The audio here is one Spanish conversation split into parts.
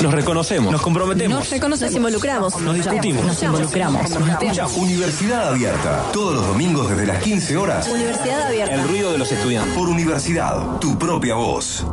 Nos reconocemos. Nos comprometemos. Nos reconocemos. Nos involucramos. Nos discutimos. Nos involucramos. Nos escuchamos. Universidad Abierta. Todos los domingos desde las 15 horas. Universidad Abierta. El ruido de los estudiantes. Por Universidad. Tu propia voz.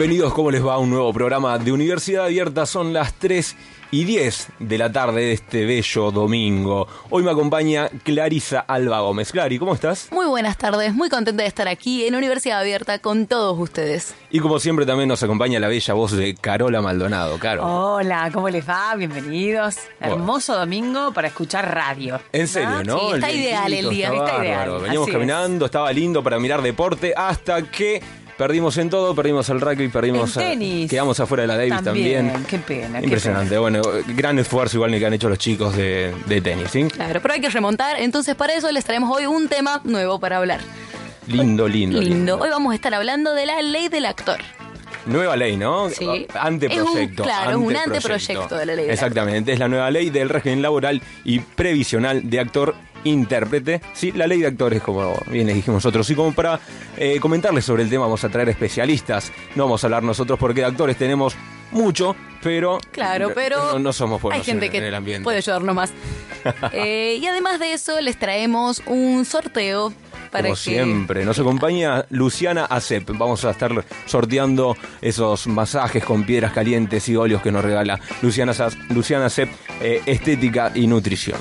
Bienvenidos, ¿cómo les va? Un nuevo programa de Universidad Abierta. Son las 3 y 10 de la tarde de este bello domingo. Hoy me acompaña Clarisa Alba Gómez. Clari, ¿cómo estás? Muy buenas tardes, muy contenta de estar aquí en Universidad Abierta con todos ustedes. Y como siempre también nos acompaña la bella voz de Carola Maldonado. Caro. Hola, ¿cómo les va? Bienvenidos. Hermoso domingo para escuchar radio. En serio, ¿no? Sí, está ideal el día, está ideal. Veníamos caminando, estaba lindo para mirar deporte hasta que Perdimos en todo, perdimos el rugby, perdimos. El tenis. quedamos afuera de la Davis también. Qué pena. Impresionante. Bueno, gran esfuerzo igual que han hecho los chicos de, tenis, ¿sí? Claro, pero hay que remontar. Entonces, para eso les traemos hoy un tema nuevo para hablar. Lindo, lindo. Lindo. Hoy vamos a estar hablando de la ley del actor. Nueva ley, ¿no? Sí. Anteproyecto. claro, es un anteproyecto de la ley. Exactamente, es la nueva ley del régimen laboral y previsional de actor intérprete, ¿sí? la ley de actores, como bien les dijimos nosotros. Y como para eh, comentarles sobre el tema, vamos a traer especialistas. No vamos a hablar nosotros porque de actores tenemos mucho, pero. Claro, pero. No, somos buenos hay gente en, que el ambiente. Puede ayudarnos más. Eh, y además de eso, les traemos un sorteo. Para Como siempre, nos acompaña Luciana Acep. Vamos a estar sorteando esos masajes con piedras calientes y óleos que nos regala Luciana, Luciana Acep, eh, Estética y Nutrición.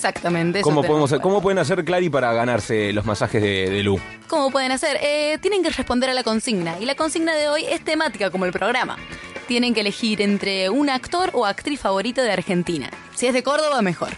Exactamente. ¿Cómo, podemos, ¿Cómo pueden hacer, Clary, para ganarse los masajes de, Lu? ¿Cómo pueden hacer? Eh, tienen que responder a la consigna. Y la consigna de hoy es temática, como el programa. Tienen que elegir entre un actor o actriz favorito de Argentina. Si es de Córdoba, mejor.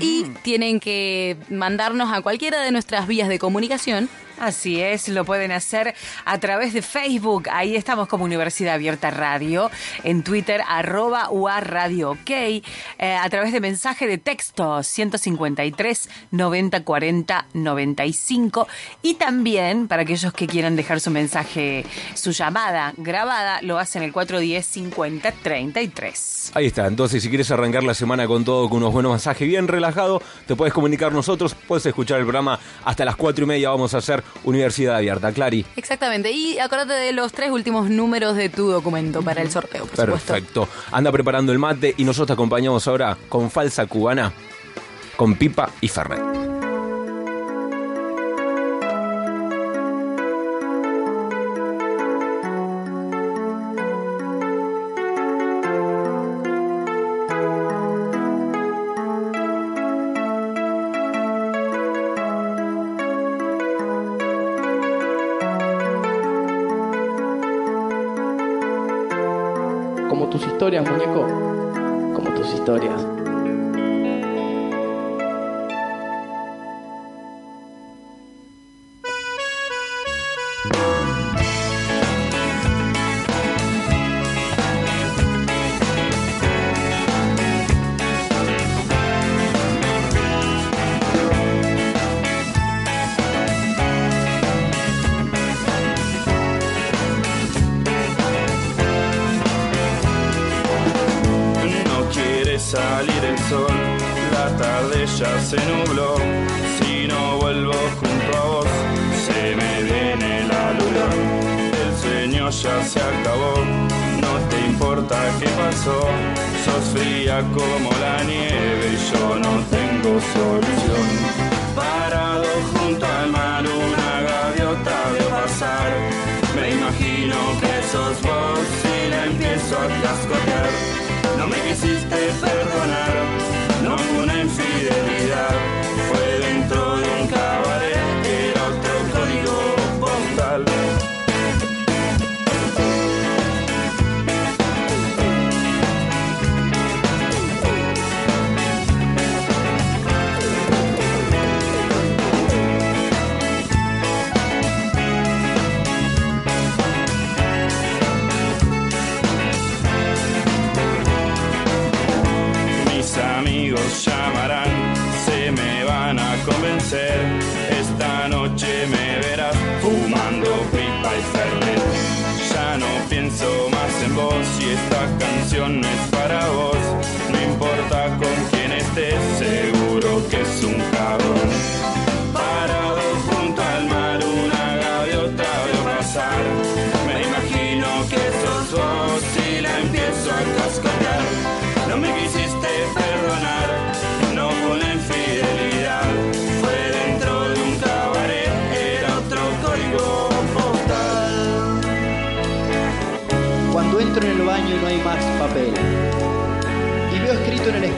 Y tienen que mandarnos a cualquiera de nuestras vías de comunicación Así es, lo pueden hacer a través de Facebook. Ahí estamos como Universidad Abierta Radio. En Twitter, arroba UA Radio OK. Eh, a través de mensaje de texto 153 90 40 95. Y también, para aquellos que quieran dejar su mensaje, su llamada grabada, lo hacen el 410 50 33. Ahí está. Entonces, si quieres arrancar la semana con todo, con unos buenos mensajes bien relajado, te puedes comunicar nosotros. Puedes escuchar el programa hasta las 4 y media. Vamos a hacer Universidad Abierta, Clary. Exactamente, y acuérdate de los tres últimos números de tu documento para el sorteo, por Perfecto. Anda preparando el mate y nosotros te acompañamos ahora con Falsa Cubana, con Pipa y Ferret. Historias, muñeco, como tus historias. Ya se acabó. No te importa qué pasó, sos fría como la nieve y yo no tengo solución. Parado junto al mar, una gaviota veo pasar. Me imagino que sos vos y la empiezo a cascotear. No me quisiste perdonar, no fue una infidelidad. Y esta canción no es para vos.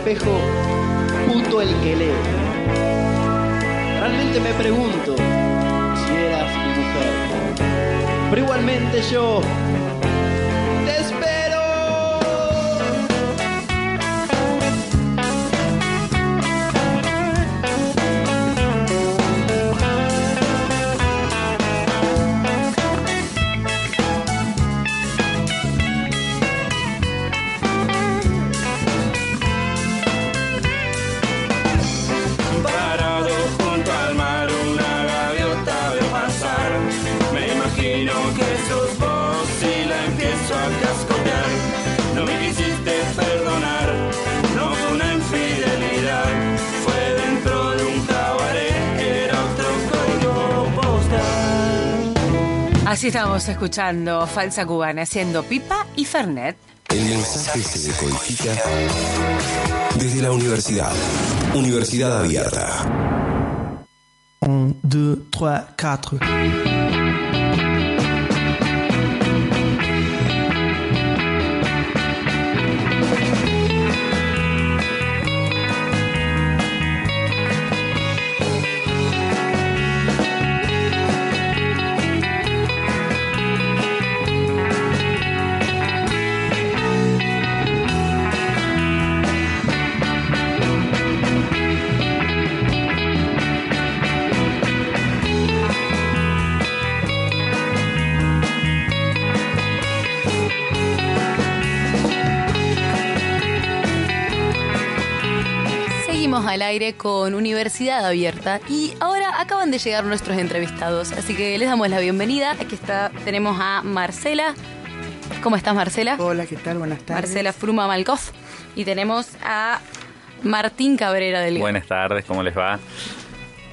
Espejo, puto el que lee. Realmente me pregunto si eras mi mujer. Pero igualmente yo Así estábamos escuchando Falsa Cubana haciendo pipa y Fernet. El mensaje se decodifica desde la universidad. Universidad Abierta. 1, 2, 3, 4. Seguimos al aire con Universidad Abierta y ahora acaban de llegar nuestros entrevistados, así que les damos la bienvenida. Aquí está, tenemos a Marcela. ¿Cómo estás, Marcela? Hola, ¿qué tal? Buenas tardes. Marcela Fruma Malkoff. Y tenemos a Martín Cabrera del Buenas tardes, ¿cómo les va?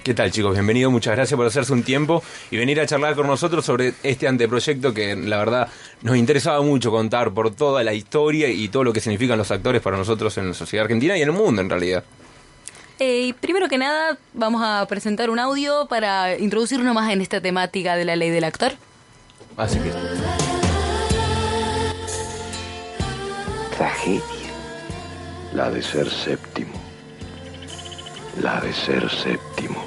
¿Qué tal chicos? Bienvenidos, muchas gracias por hacerse un tiempo y venir a charlar con nosotros sobre este anteproyecto que la verdad nos interesaba mucho contar por toda la historia y todo lo que significan los actores para nosotros en la sociedad argentina y en el mundo en realidad. Eh, primero que nada, vamos a presentar un audio para introducirnos más en esta temática de la ley del actor. Así que... Tragedia. La de ser séptimo. La de ser séptimo.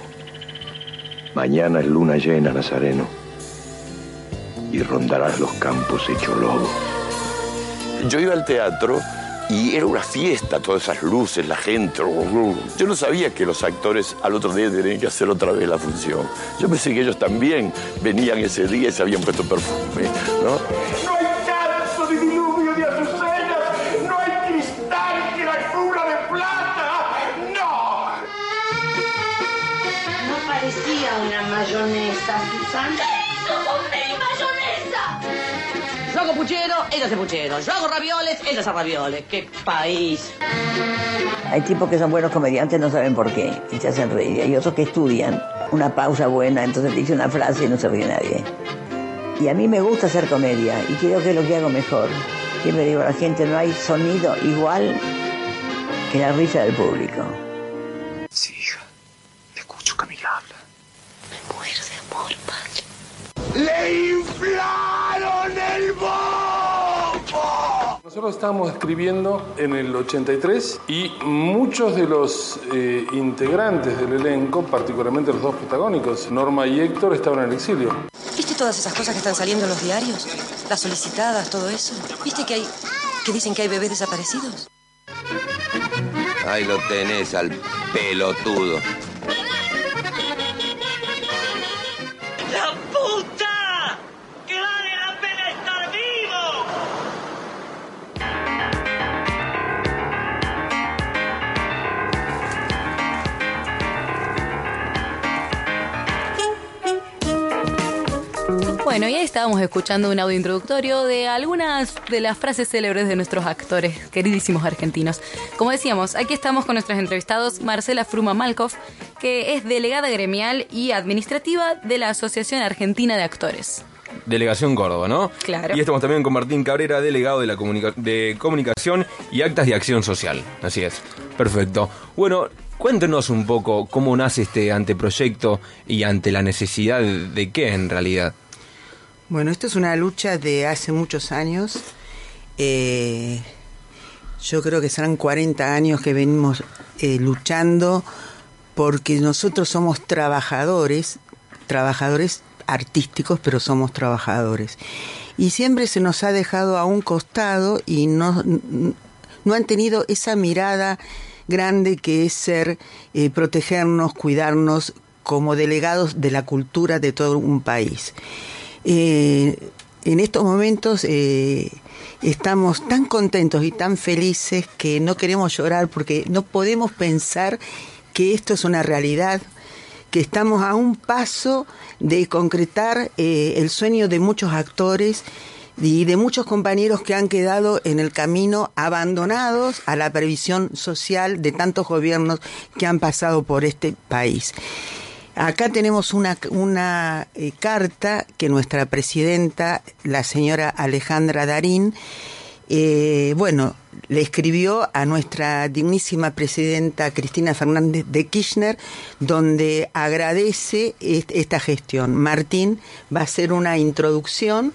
Mañana es luna llena, Nazareno. Y rondarás los campos hecho lobo. Yo iba al teatro y era una fiesta, todas esas luces, la gente. Yo no sabía que los actores al otro día tenían que hacer otra vez la función. Yo pensé que ellos también venían ese día y se habían puesto perfume, ¿no? Puchero, ella hace puchero. Yo hago ravioles, ella hace ravioles. ¡Qué país! Hay tipos que son buenos comediantes, no saben por qué, y se hacen reír. Hay otros que estudian una pausa buena, entonces te dice una frase y no se ríe nadie. Y a mí me gusta hacer comedia y creo que es lo que hago mejor. Siempre digo a la gente, no hay sonido igual que la risa del público. Sí, hija. Escucho que me habla. Me muero de amor, padre. ¡Le inflaron el bombo! Nosotros estábamos escribiendo en el 83 y muchos de los eh, integrantes del elenco, particularmente los dos protagónicos, Norma y Héctor, estaban en el exilio. ¿Viste todas esas cosas que están saliendo en los diarios? Las solicitadas, todo eso. ¿Viste que hay que dicen que hay bebés desaparecidos? Ahí lo tenés al pelotudo. Bueno, y ahí estábamos escuchando un audio introductorio de algunas de las frases célebres de nuestros actores, queridísimos argentinos. Como decíamos, aquí estamos con nuestros entrevistados, Marcela Fruma Malkov, que es delegada gremial y administrativa de la Asociación Argentina de Actores. Delegación Córdoba, ¿no? Claro. Y estamos también con Martín Cabrera, delegado de la comunica- de Comunicación y Actas de Acción Social. Así es. Perfecto. Bueno, cuéntenos un poco cómo nace este anteproyecto y ante la necesidad de, de qué en realidad. Bueno, esto es una lucha de hace muchos años. Eh, yo creo que serán 40 años que venimos eh, luchando porque nosotros somos trabajadores, trabajadores artísticos, pero somos trabajadores. Y siempre se nos ha dejado a un costado y no, no han tenido esa mirada grande que es ser, eh, protegernos, cuidarnos como delegados de la cultura de todo un país. Eh, en estos momentos eh, estamos tan contentos y tan felices que no queremos llorar porque no podemos pensar que esto es una realidad, que estamos a un paso de concretar eh, el sueño de muchos actores y de muchos compañeros que han quedado en el camino abandonados a la previsión social de tantos gobiernos que han pasado por este país. Acá tenemos una, eh, carta que nuestra presidenta, la señora Alejandra Darín, eh, bueno, le escribió a nuestra dignísima presidenta Cristina Fernández de Kirchner, donde agradece est- esta gestión. Martín va a hacer una introducción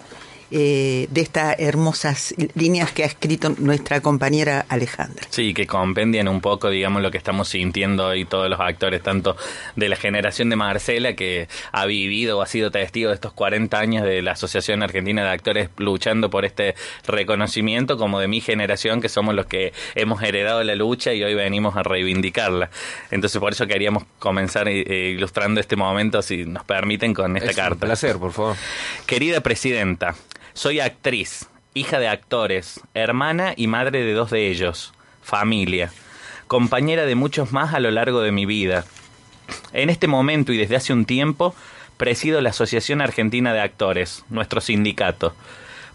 eh, de estas hermosas líneas que ha escrito nuestra compañera Alejandra. Sí, que compendian un poco, digamos, lo que estamos sintiendo hoy todos los actores, tanto de la generación de Marcela, que ha vivido o ha sido testigo de estos 40 años de la Asociación Argentina de Actores luchando por este reconocimiento, como de mi generación, que somos los que hemos heredado la lucha y hoy venimos a reivindicarla. Entonces, por eso queríamos comenzar eh, ilustrando este momento, si nos permiten, con esta Es un carta. placer, por favor. Querida Presidenta, soy actriz, hija de actores, hermana y madre de dos de ellos, familia, compañera de muchos más a lo largo de mi vida. En este momento y desde hace un tiempo, presido la Asociación Argentina de Actores, nuestro sindicato.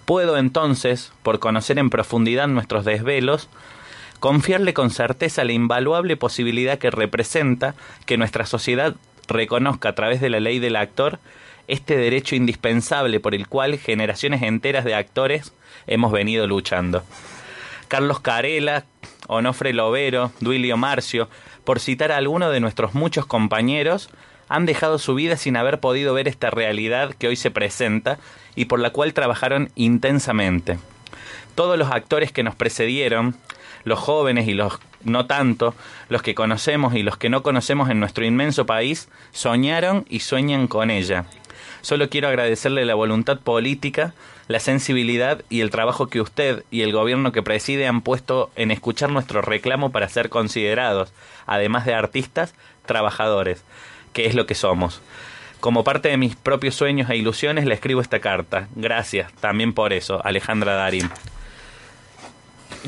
Puedo entonces, por conocer en profundidad nuestros desvelos, confiarle con certeza la invaluable posibilidad que representa que nuestra sociedad reconozca a través de la ley del actor este derecho indispensable por el cual generaciones enteras de actores hemos venido luchando. Carlos Carela, Onofre Lovero, Duilio Marcio, por citar a algunos de nuestros muchos compañeros, han dejado su vida sin haber podido ver esta realidad que hoy se presenta y por la cual trabajaron intensamente. Todos los actores que nos precedieron, los jóvenes y los no tanto, los que conocemos y los que no conocemos en nuestro inmenso país, soñaron y sueñan con ella. Solo quiero agradecerle la voluntad política, la sensibilidad y el trabajo que usted y el gobierno que preside han puesto en escuchar nuestro reclamo para ser considerados, además de artistas, trabajadores, que es lo que somos. Como parte de mis propios sueños e ilusiones le escribo esta carta. Gracias también por eso, Alejandra Darín.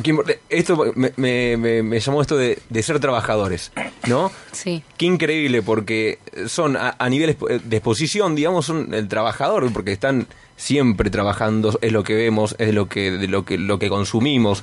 Import- Esto me, me- me- me llamó esto de, de ser trabajadores, ¿no? Sí. Qué increíble, porque son a, a nivel de exposición, digamos, son el trabajador, porque están siempre trabajando, es lo que vemos, es lo que, de lo que, lo que consumimos.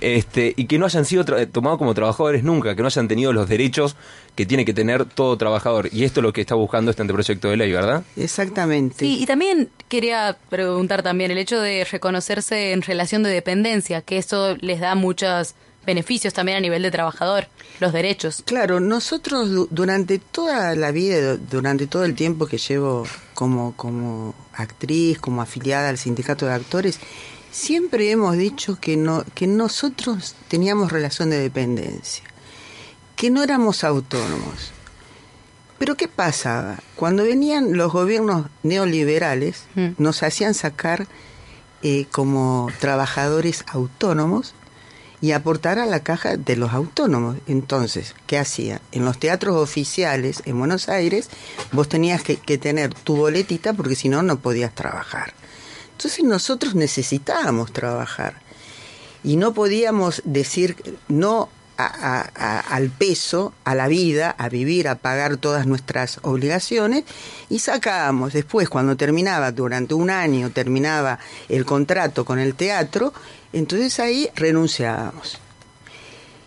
Este, y que no hayan sido tra- tomados como trabajadores nunca, que no hayan tenido los derechos que tiene que tener todo trabajador. Y esto es lo que está buscando este anteproyecto de ley, ¿verdad? Exactamente. Sí, y también quería preguntar también el hecho de reconocerse en relación de dependencia, que eso les da muchos beneficios también a nivel de trabajador, los derechos. Claro, nosotros du- durante toda la vida, du- durante todo el tiempo que llevo como, como actriz, como afiliada al sindicato de actores, siempre hemos dicho que, no, que nosotros teníamos relación de dependencia, que no éramos autónomos. Pero ¿qué pasaba? Cuando venían los gobiernos neoliberales, nos hacían sacar eh, como trabajadores autónomos y aportar a la caja de los autónomos. Entonces, ¿qué hacía? En los teatros oficiales en Buenos Aires, vos tenías que, que tener tu boletita porque si no, no podías trabajar. Entonces nosotros necesitábamos trabajar y no podíamos decir no al peso, a la vida, a vivir, a pagar todas nuestras obligaciones y sacábamos después, cuando terminaba, durante un año terminaba el contrato con el teatro, entonces ahí renunciábamos.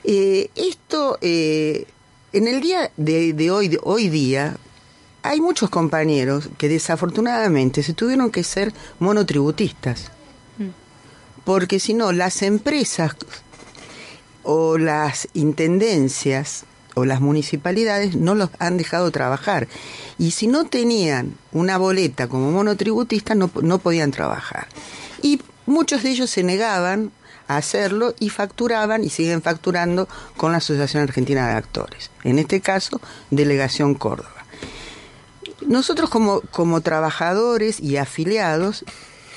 Eh, esto, eh, en el día de, de hoy, de hoy día, hay muchos compañeros que desafortunadamente se tuvieron que ser monotributistas porque si no, las empresas o las intendencias o las municipalidades no los han dejado trabajar. Y si no tenían una boleta como monotributistas, no, no podían trabajar. Y muchos de ellos se negaban a hacerlo y facturaban y siguen facturando con la Asociación Argentina de Actores. En este caso, Delegación Córdoba. Nosotros como, como trabajadores y afiliados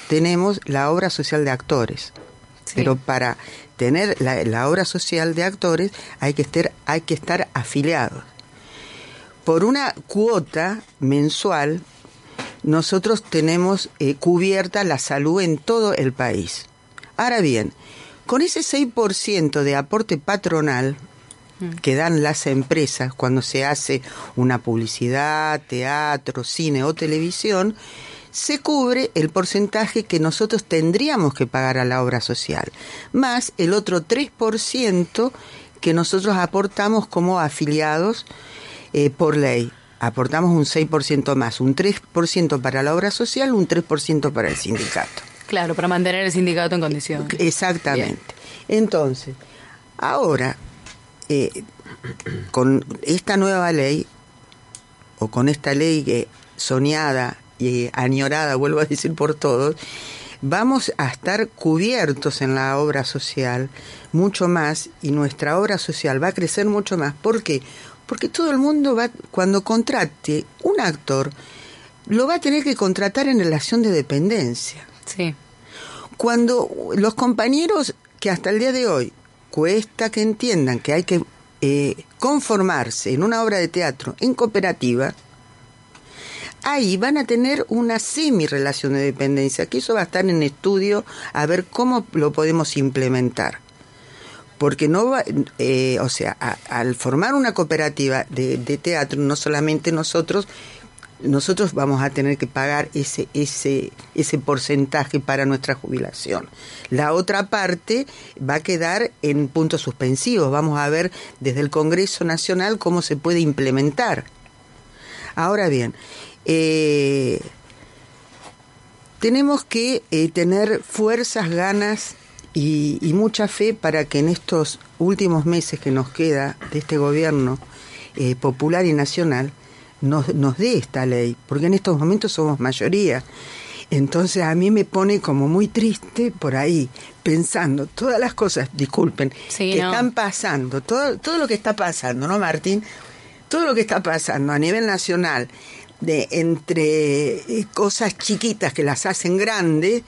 tenemos la obra social de actores. Pero para tener la, la obra social de actores hay que, estar, hay que estar afiliados. Por una cuota mensual, nosotros tenemos eh, cubierta la salud en todo el país. Ahora bien, con ese 6% de aporte patronal que dan las empresas cuando se hace una publicidad, teatro, cine o televisión, se cubre el porcentaje que nosotros tendríamos que pagar a la obra social, más el otro 3% que nosotros aportamos como afiliados eh, por ley. Aportamos un 6% más, un 3% para la obra social, un 3% para el sindicato. Claro, para mantener el sindicato en condición. Exactamente. Entonces, ahora, eh, con esta nueva ley, o con esta ley que soñada y añorada, vuelvo a decir por todos, vamos a estar cubiertos en la obra social mucho más y nuestra obra social va a crecer mucho más. ¿Por qué? Porque todo el mundo va, cuando contrate un actor, lo va a tener que contratar en relación de dependencia. Sí. Cuando los compañeros que hasta el día de hoy cuesta que entiendan que hay que eh, conformarse en una obra de teatro en cooperativa, ahí van a tener una semi-relación de dependencia, que eso va a estar en estudio a ver cómo lo podemos implementar. Porque no va, eh, o sea, al formar una cooperativa de teatro, no solamente nosotros, nosotros vamos a tener que pagar ese, ese, ese porcentaje para nuestra jubilación. La otra parte va a quedar en puntos suspensivos. Vamos a ver desde el Congreso Nacional cómo se puede implementar. Ahora bien, eh, tenemos que eh, tener fuerzas, ganas y, mucha fe para que en estos últimos meses que nos queda de este gobierno eh, popular y nacional nos, nos dé esta ley, porque en estos momentos somos mayoría. Entonces a mí me pone como muy triste por ahí, pensando todas las cosas, disculpen, Sí, que no. están pasando, todo, todo lo que está pasando, ¿no, Martín? Todo lo que está pasando a nivel nacional, de entre eh, cosas chiquitas que las hacen grandes,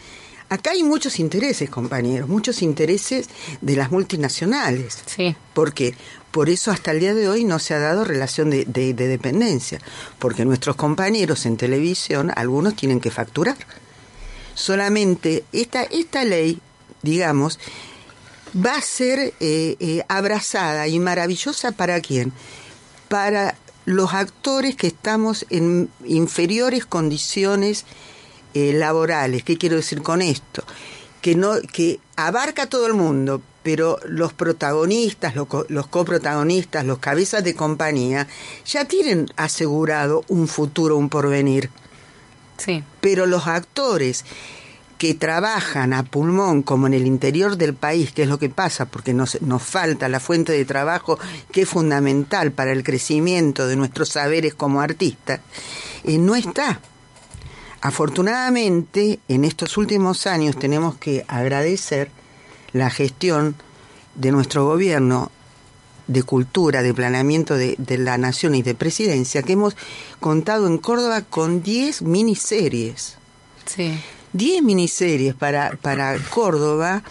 acá hay muchos intereses, compañeros, muchos intereses de las multinacionales. Sí. Porque por eso hasta el día de hoy no se ha dado relación de, de- de dependencia, porque nuestros compañeros en televisión, algunos tienen que facturar. Solamente esta, esta ley, digamos, va a ser eh, eh, abrazada y maravillosa para quién? Para los actores que estamos en inferiores condiciones eh, laborales. ¿Qué quiero decir con esto? Que no, que abarca a todo el mundo, pero los protagonistas, los, co- los coprotagonistas, los cabezas de compañía, ya tienen asegurado un futuro, un porvenir. Sí. Pero los actores que trabajan a pulmón como en el interior del país, que es lo que pasa, porque nos, nos falta la fuente de trabajo que es fundamental para el crecimiento de nuestros saberes como artistas, eh, no está. Afortunadamente, en estos últimos años tenemos que agradecer la gestión de nuestro gobierno de cultura, de planeamiento de, de la nación y de presidencia, que hemos contado en Córdoba con 10 miniseries. Sí. 10 miniseries para, para Córdoba.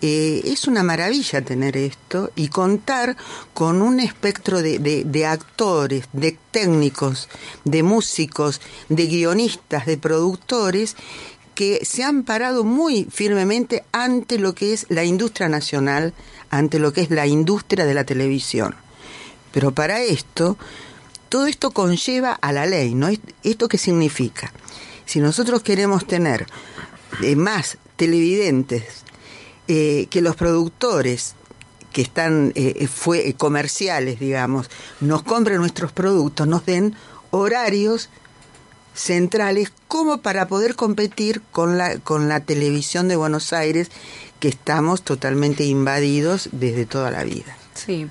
eh, es una maravilla tener esto y contar con un espectro de, de- de actores, de técnicos, de músicos, de guionistas, de productores que se han parado muy firmemente ante lo que es la industria nacional, ante lo que es la industria de la televisión. Pero para esto, todo esto conlleva a la ley, ¿no? ¿Esto qué significa? Si nosotros queremos tener eh, más televidentes eh, que los productores que están eh, fue, eh, comerciales, digamos, nos compren nuestros productos, nos den horarios centrales como para poder competir con la, con la televisión de Buenos Aires, que estamos totalmente invadidos desde toda la vida. Sí.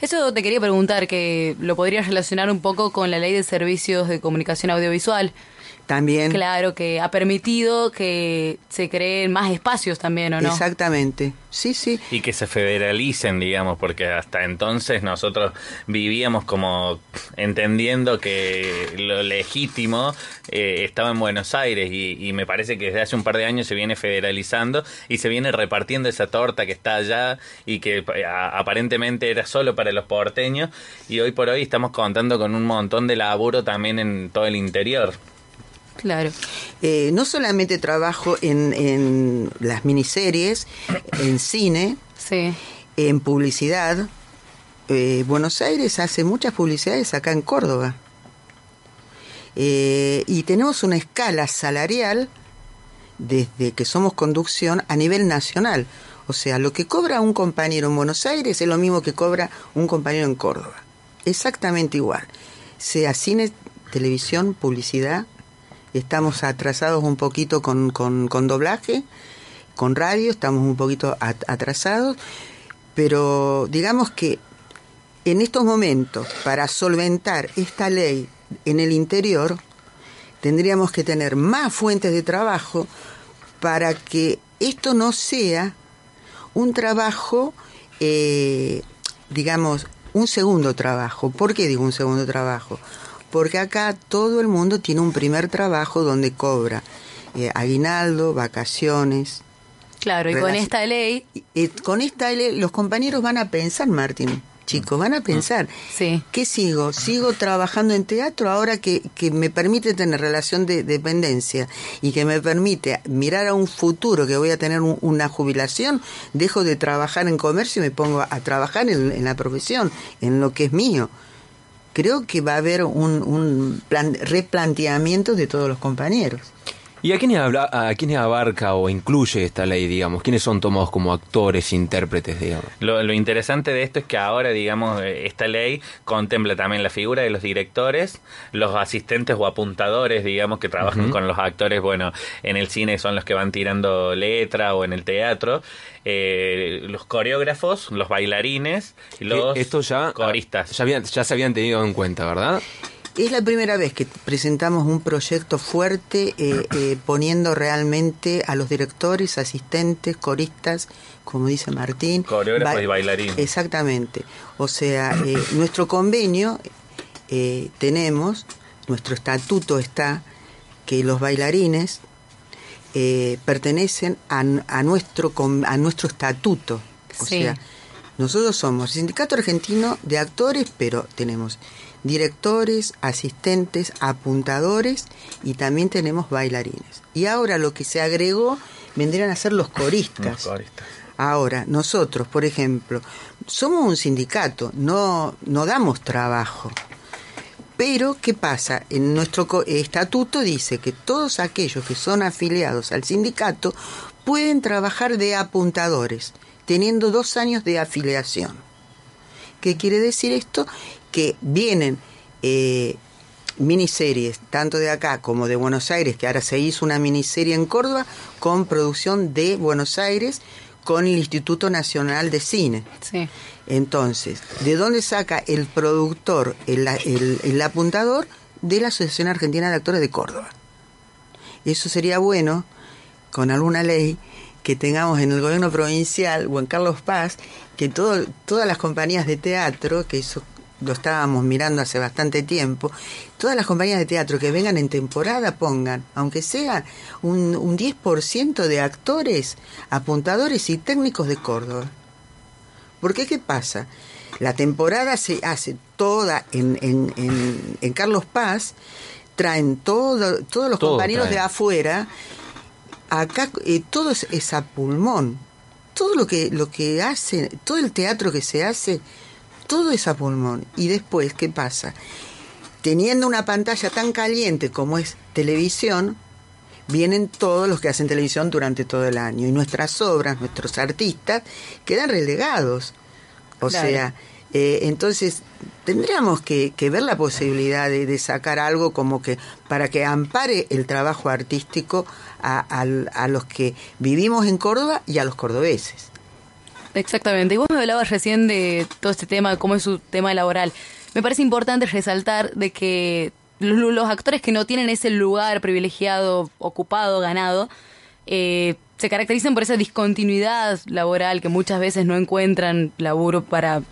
Eso te quería preguntar, que lo podrías relacionar un poco con la ley de servicios de comunicación audiovisual. También. Claro, que ha permitido que se creen más espacios también, ¿o no? Exactamente. Sí, sí. Y que se federalicen, digamos, porque hasta entonces nosotros vivíamos como entendiendo que lo legítimo eh, estaba en Buenos Aires y, y me parece que desde hace un par de años se viene federalizando y se viene repartiendo esa torta que está allá y que eh, a- aparentemente era solo para los porteños y hoy por hoy estamos contando con un montón de laburo también en todo el interior. Claro. Eh, no solamente trabajo en, en las miniseries, en cine, en publicidad. Eh, Buenos Aires hace muchas publicidades acá en Córdoba. Eh, y tenemos una escala salarial desde que somos conducción a nivel nacional. O sea, lo que cobra un compañero en Buenos Aires es lo mismo que cobra un compañero en Córdoba. Exactamente igual. Sea cine, televisión, publicidad. Estamos atrasados un poquito con, con, doblaje, con radio, estamos un poquito at- atrasados. Pero digamos que en estos momentos, para solventar esta ley en el interior, tendríamos que tener más fuentes de trabajo para que esto no sea un trabajo, eh, digamos, un segundo trabajo. ¿Por qué digo un segundo trabajo? Porque acá todo el mundo tiene un primer trabajo donde cobra eh, aguinaldo, vacaciones. Claro, y con esta ley... eh, con esta ley los compañeros van a pensar, Martín, chicos, van a pensar, ¿qué sigo? ¿Sigo trabajando en teatro ahora que, que me permite tener relación de dependencia y que me permite mirar a un futuro que voy a tener un- una jubilación? Dejo de trabajar en comercio y me pongo a trabajar en, en la profesión, en lo que es mío. Creo que va a haber un, un plan- replanteamiento de todos los compañeros. ¿Y a quiénes, habla, a quiénes abarca o incluye esta ley, digamos? ¿Quiénes son tomados como actores, intérpretes, digamos? Lo, lo interesante de esto es que ahora, digamos, eh, esta ley contempla también la figura de los directores, los asistentes o apuntadores, digamos, que trabajan con los actores, bueno, en el cine son los que van tirando letra o en el teatro, eh, los coreógrafos, los bailarines, los Eh, esto ya, coristas. Ya, habían- ya se habían tenido en cuenta, ¿verdad? Es la primera vez que presentamos un proyecto fuerte eh, eh, poniendo realmente a los directores, asistentes, coristas, como dice Martín. Coreógrafos ba- y bailarines. Exactamente. O sea, eh, nuestro convenio eh, tenemos, nuestro estatuto está que los bailarines eh, pertenecen a, a nuestro a nuestro estatuto. O Sí. sea, nosotros somos Sindicato Argentino de Actores, pero tenemos directores, asistentes, apuntadores y también tenemos bailarines. Y ahora lo que se agregó vendrían a ser los coristas. Los coristas. Ahora, nosotros, por ejemplo, somos un sindicato, no, no damos trabajo. Pero, ¿qué pasa? En nuestro estatuto dice que todos aquellos que son afiliados al sindicato pueden trabajar de apuntadores, teniendo dos años de afiliación. ¿Qué quiere decir esto? Que vienen eh, miniseries, tanto de acá como de Buenos Aires, que ahora se hizo una miniserie en Córdoba con producción de Buenos Aires con el Instituto Nacional de Cine. Sí. Entonces, ¿de dónde saca el productor, el, el- el apuntador? De la Asociación Argentina de Actores de Córdoba. Eso sería bueno, con alguna ley, que tengamos en el gobierno provincial o en Carlos Paz, que todo, todas las compañías de teatro, que eso lo estábamos mirando hace bastante tiempo, todas las compañías de teatro que vengan en temporada pongan, aunque sea un, un 10% de actores, apuntadores y técnicos de Córdoba. Porque ¿qué pasa? La temporada se hace toda en, en, en, en Carlos Paz, traen todo, todos los Todo compañeros traen. de afuera, acá eh, todo es, es a pulmón. Todo lo que, lo que hace, todo el teatro que se hace, todo es a pulmón. Y después, ¿qué pasa? Teniendo una pantalla tan caliente como es televisión, vienen todos los que hacen televisión durante todo el año. Y nuestras obras, nuestros artistas, quedan relegados. O Claro. sea, eh, entonces tendríamos que, ver la posibilidad de, sacar algo como que para que ampare el trabajo artístico a, los que vivimos en Córdoba y a los cordobeses. Exactamente. Y vos me hablabas recién de todo este tema, cómo es su tema laboral. Me parece importante resaltar de que lo- los actores que no tienen ese lugar privilegiado, ocupado, ganado, eh, se caracterizan por esa discontinuidad laboral que muchas veces no encuentran laburo para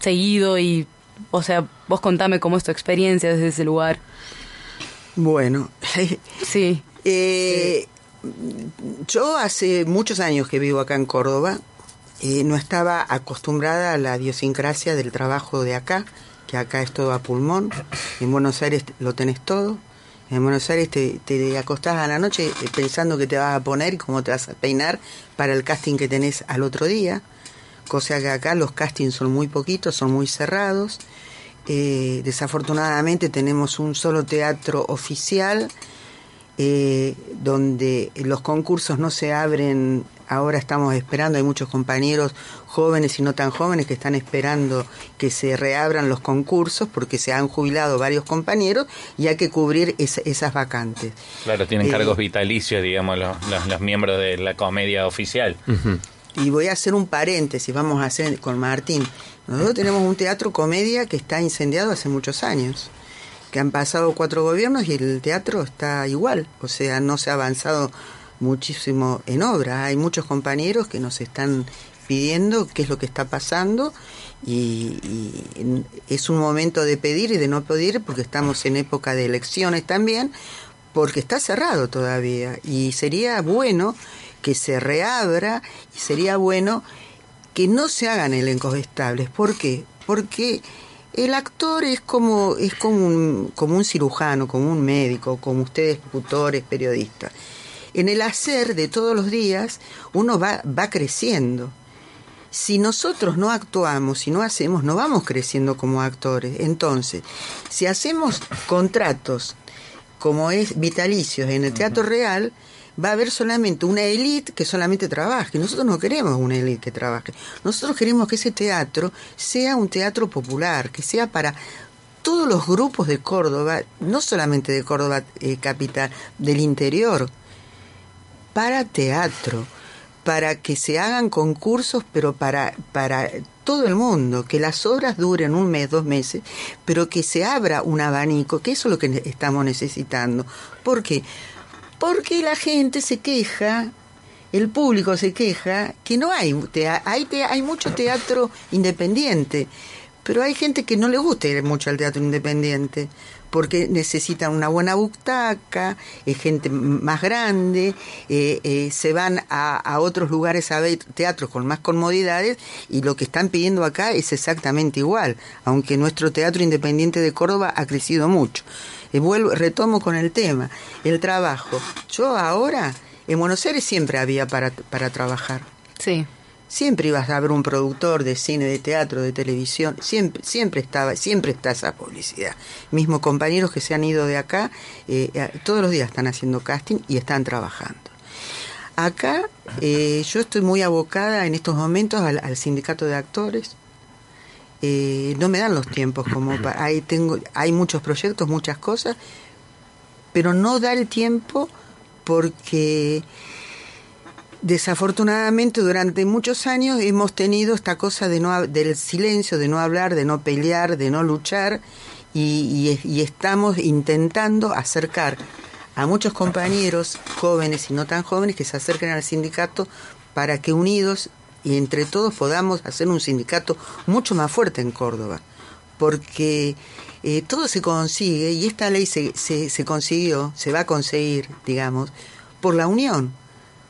seguido y, o sea, vos contame cómo es tu experiencia desde ese lugar. Bueno, sí. Eh, yo hace muchos años que vivo acá en Córdoba, eh, no estaba acostumbrada a la idiosincrasia del trabajo de acá, que acá es todo a pulmón, en Buenos Aires lo tenés todo, en Buenos Aires te, te acostás a la noche pensando que te vas a poner y cómo te vas a peinar para el casting que tenés al otro día, cosa que acá los castings son muy poquitos, son muy cerrados. Eh, desafortunadamente tenemos un solo teatro oficial eh, donde los concursos no se abren. Ahora estamos esperando, hay muchos compañeros jóvenes y no tan jóvenes que están esperando que se reabran los concursos porque se han jubilado varios compañeros y hay que cubrir es- esas vacantes. Claro, tienen Eh, cargos vitalicios, digamos, los, los- los miembros de la comedia oficial. Y voy a hacer un paréntesis, vamos a hacer con Martín. Nosotros tenemos un teatro comedia que está incendiado hace muchos años, que han pasado cuatro gobiernos y el teatro está igual, o sea, no se ha avanzado muchísimo en obra. Hay muchos compañeros que nos están pidiendo qué es lo que está pasando y, y es un momento de pedir y de no pedir porque estamos en época de elecciones también, porque está cerrado todavía y sería bueno que se reabra y sería bueno que no se hagan elencos estables. ¿Por qué? Porque el actor es como es como un, como un cirujano, como un médico, como ustedes locutores, periodistas. En el hacer de todos los días uno va, va creciendo. Si nosotros no actuamos, si no hacemos, no vamos creciendo como actores. Entonces, si hacemos contratos como es vitalicios en el teatro real, va a haber solamente una élite que solamente trabaje. Nosotros no queremos una élite que trabaje. Nosotros queremos que ese teatro sea un teatro popular, que sea para todos los grupos de Córdoba, no solamente de Córdoba eh, capital, del interior, para teatro, para que se hagan concursos, pero para, para todo el mundo, que las obras duren un mes, dos meses, pero que se abra un abanico, que eso es lo que estamos necesitando. ¿Por qué? Porque la gente se queja, el público se queja, que no hay, hay, te- hay mucho teatro independiente, pero hay gente que no le gusta ir mucho al teatro independiente, porque necesitan una buena butaca, es gente más grande, eh, eh, se van a otros lugares a ver teatros con más comodidades y lo que están pidiendo acá es exactamente igual, aunque nuestro teatro independiente de Córdoba ha crecido mucho. Eh, vuelvo, retomo con el tema, el trabajo. Yo ahora, en Buenos Aires siempre había para, para trabajar. Sí. Siempre ibas a ver un productor de cine, de teatro, de televisión, siempre, siempre estaba, siempre está esa publicidad. Mismo compañeros que se han ido de acá, eh, todos los días están haciendo casting y están trabajando. Acá eh, yo estoy muy abocada en estos momentos al, al sindicato de actores. Eh, no me dan los tiempos como pa- hay tengo hay muchos proyectos muchas cosas pero no da el tiempo porque desafortunadamente durante muchos años hemos tenido esta cosa de no del silencio de no hablar de no pelear de no luchar y, y estamos intentando acercar a muchos compañeros jóvenes y no tan jóvenes que se acerquen al sindicato para que unidos y entre todos podamos hacer un sindicato mucho más fuerte en Córdoba porque eh, todo se consigue y esta ley se, se, consiguió, se va a conseguir, digamos, por la unión.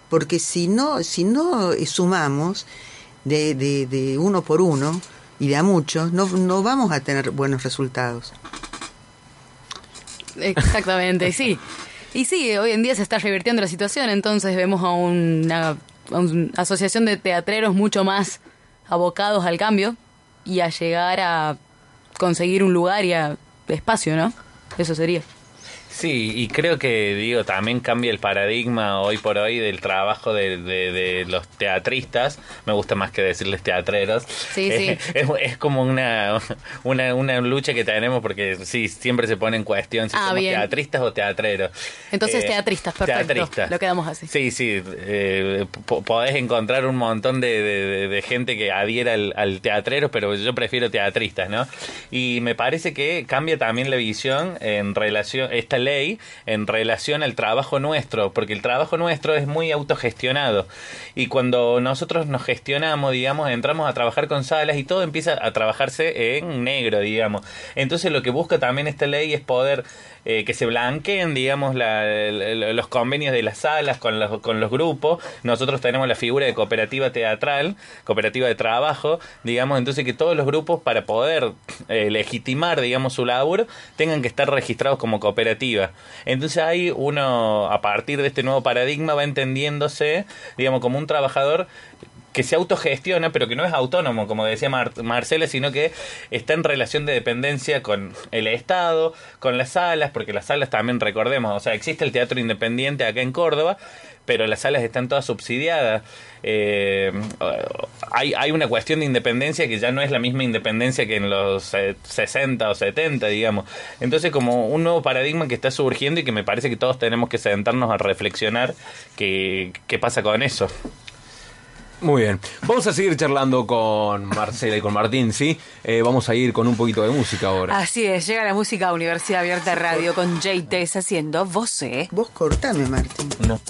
Porque si no, si no sumamos de, de, de uno por uno y de a muchos, no, no vamos a tener buenos resultados. Exactamente, sí. Y sí, hoy en día se está revirtiendo la situación, entonces vemos a una asociación de teatreros mucho más abocados al cambio y a llegar a conseguir un lugar y a espacio, ¿no? Eso sería. Sí, y creo que, digo, también cambia el paradigma hoy por hoy del trabajo de, de- de los teatristas. Me gusta más que decirles teatreros. Sí, Eh, Es, es como una, una, una lucha que tenemos porque, sí, siempre se pone en cuestión si Ah, somos bien. teatristas o teatreros. Entonces, Eh, teatristas, perfecto. teatristas. Lo quedamos así. Sí, sí, eh, po- podés encontrar un montón de gente que adhiera al, al teatrero, pero yo prefiero teatristas, ¿no? Y me parece que cambia también la visión en relación, esta ley, en relación al trabajo nuestro, porque el trabajo nuestro es muy autogestionado. Y cuando nosotros nos gestionamos, digamos, entramos a trabajar con salas y todo empieza a trabajarse en negro, digamos. Entonces lo que busca también esta ley es poder eh, que se blanqueen, digamos, los convenios de las salas con los, con los grupos. Nosotros tenemos la figura de cooperativa teatral, cooperativa de trabajo, digamos, entonces que todos los grupos para poder eh, legitimar, digamos, su labor, tengan que estar registrados como cooperativa. Entonces ahí uno, a partir de este nuevo paradigma, va entendiéndose, digamos, como un trabajador que se autogestiona, pero que no es autónomo, como decía Mar- Marcela, sino que está en relación de dependencia con el Estado, con las salas, porque las salas también recordemos, o sea, existe el teatro independiente acá en Córdoba, pero las salas están todas subsidiadas. Eh, hay, hay una cuestión de independencia que ya no es la misma independencia que en los eh, 60 o 70, digamos. Entonces, como un nuevo paradigma que está surgiendo y que me parece que todos tenemos que sentarnos a reflexionar qué, qué pasa con eso. Muy bien. Vamos a seguir charlando con Marcela y con Martín, ¿sí? Eh, vamos a ir con un poquito de música ahora. Así es, llega la música a Universidad Abierta Radio con Jay Tess haciendo Voce. Vos cortame, Martín. No.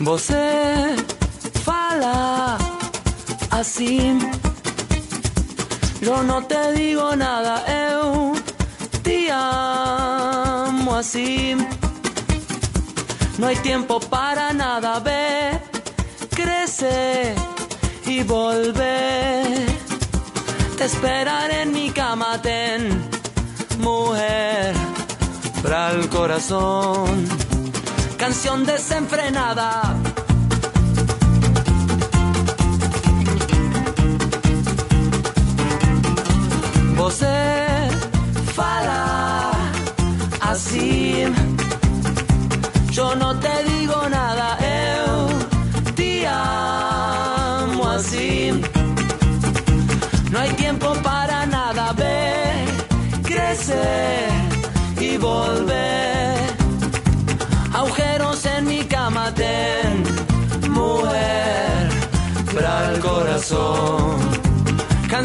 Você así. Yo no te digo nada, eu te amo así. No hay tiempo para nada, ve, crece y volver. Te esperaré en mi cama, ten, mujer, para el corazón. Canción desenfrenada. Você fala así. Yo no te digo nada, eu te amo así. No hay tiempo para nada, ve, crece y volver. Agujeros en mi cama, ten, mujer, para el corazón.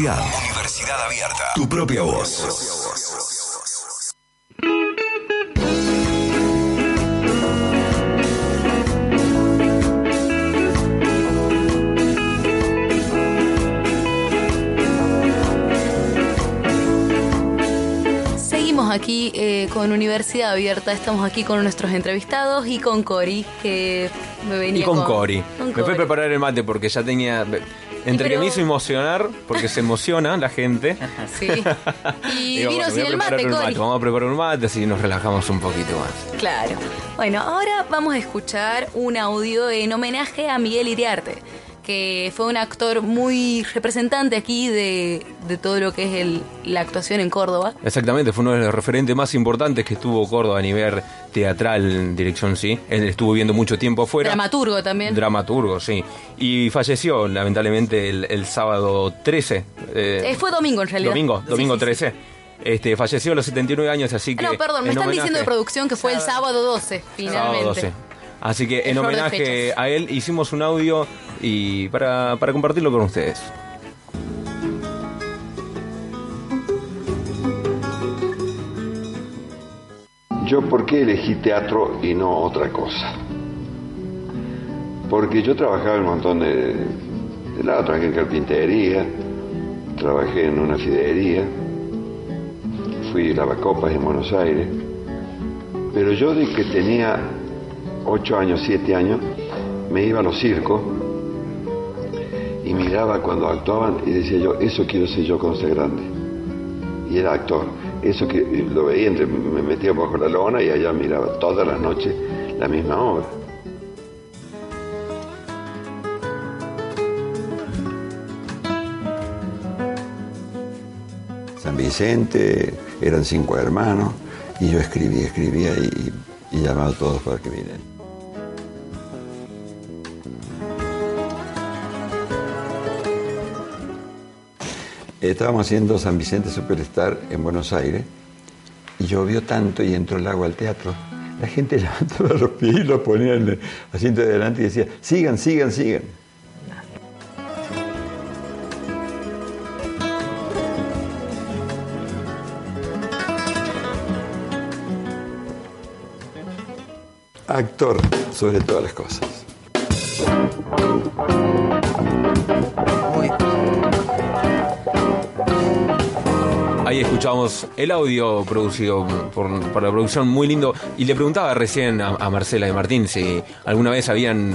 Universidad. Abierta. Tu propia voz. Eh, con Universidad Abierta, estamos aquí con nuestros entrevistados y con Cori, que me venía Y con Cori. con Me fui a preparar el mate porque ya tenía. Entre que me hizo emocionar, porque se emociona la gente. Sí. Y Digo, vino bueno, voy sin el mate, Cori. Vamos a preparar un mate así nos relajamos un poquito más. Claro. Bueno, ahora vamos a escuchar un audio en homenaje a Miguel Iriarte, que fue un actor muy representante aquí de, de todo lo que es el- la actuación en Córdoba. Exactamente, fue uno de los referentes más importantes que estuvo Córdoba a nivel teatral, en dirección sí. Él estuvo viviendo mucho tiempo afuera. Dramaturgo también. Dramaturgo, sí. Y falleció, lamentablemente, el, el sábado 13. eh, Eh, fue domingo en realidad. domingo, domingo sí, sí. 13. Este, falleció a los 79 años, así que. Ah, No, perdón, me están homenaje- diciendo de producción que fue el sábado 12, finalmente. Sábado 12. Así que en Error homenaje a él hicimos un audio y para, para compartirlo con ustedes. Yo, ¿por qué elegí teatro y no otra cosa? Porque yo trabajaba en un montón de, de lado, trabajé en carpintería, trabajé en una fidería, fui lavacopas en Buenos Aires, pero yo de que tenía 8 años, 7 años, me iba a los circos y miraba cuando actuaban y decía yo, eso quiero ser yo cuando sea grande. Y era actor. Eso que lo veía, entre, me metía bajo la lona y allá miraba todas las noches la misma obra. San Vicente, eran cinco hermanos, y yo escribía, escribía y, y llamaba a todos para que vinieran. Estábamos haciendo San Vicente Superstar en Buenos Aires y llovió tanto y entró el agua al teatro. La gente levantaba los pies y los ponía en el asiento de adelante y decía, sigan, sigan, sigan. Actor sobre todas las cosas. Ahí escuchamos el audio producido por, la producción, muy lindo. Y le preguntaba recién a, Marcela y Martín si alguna vez habían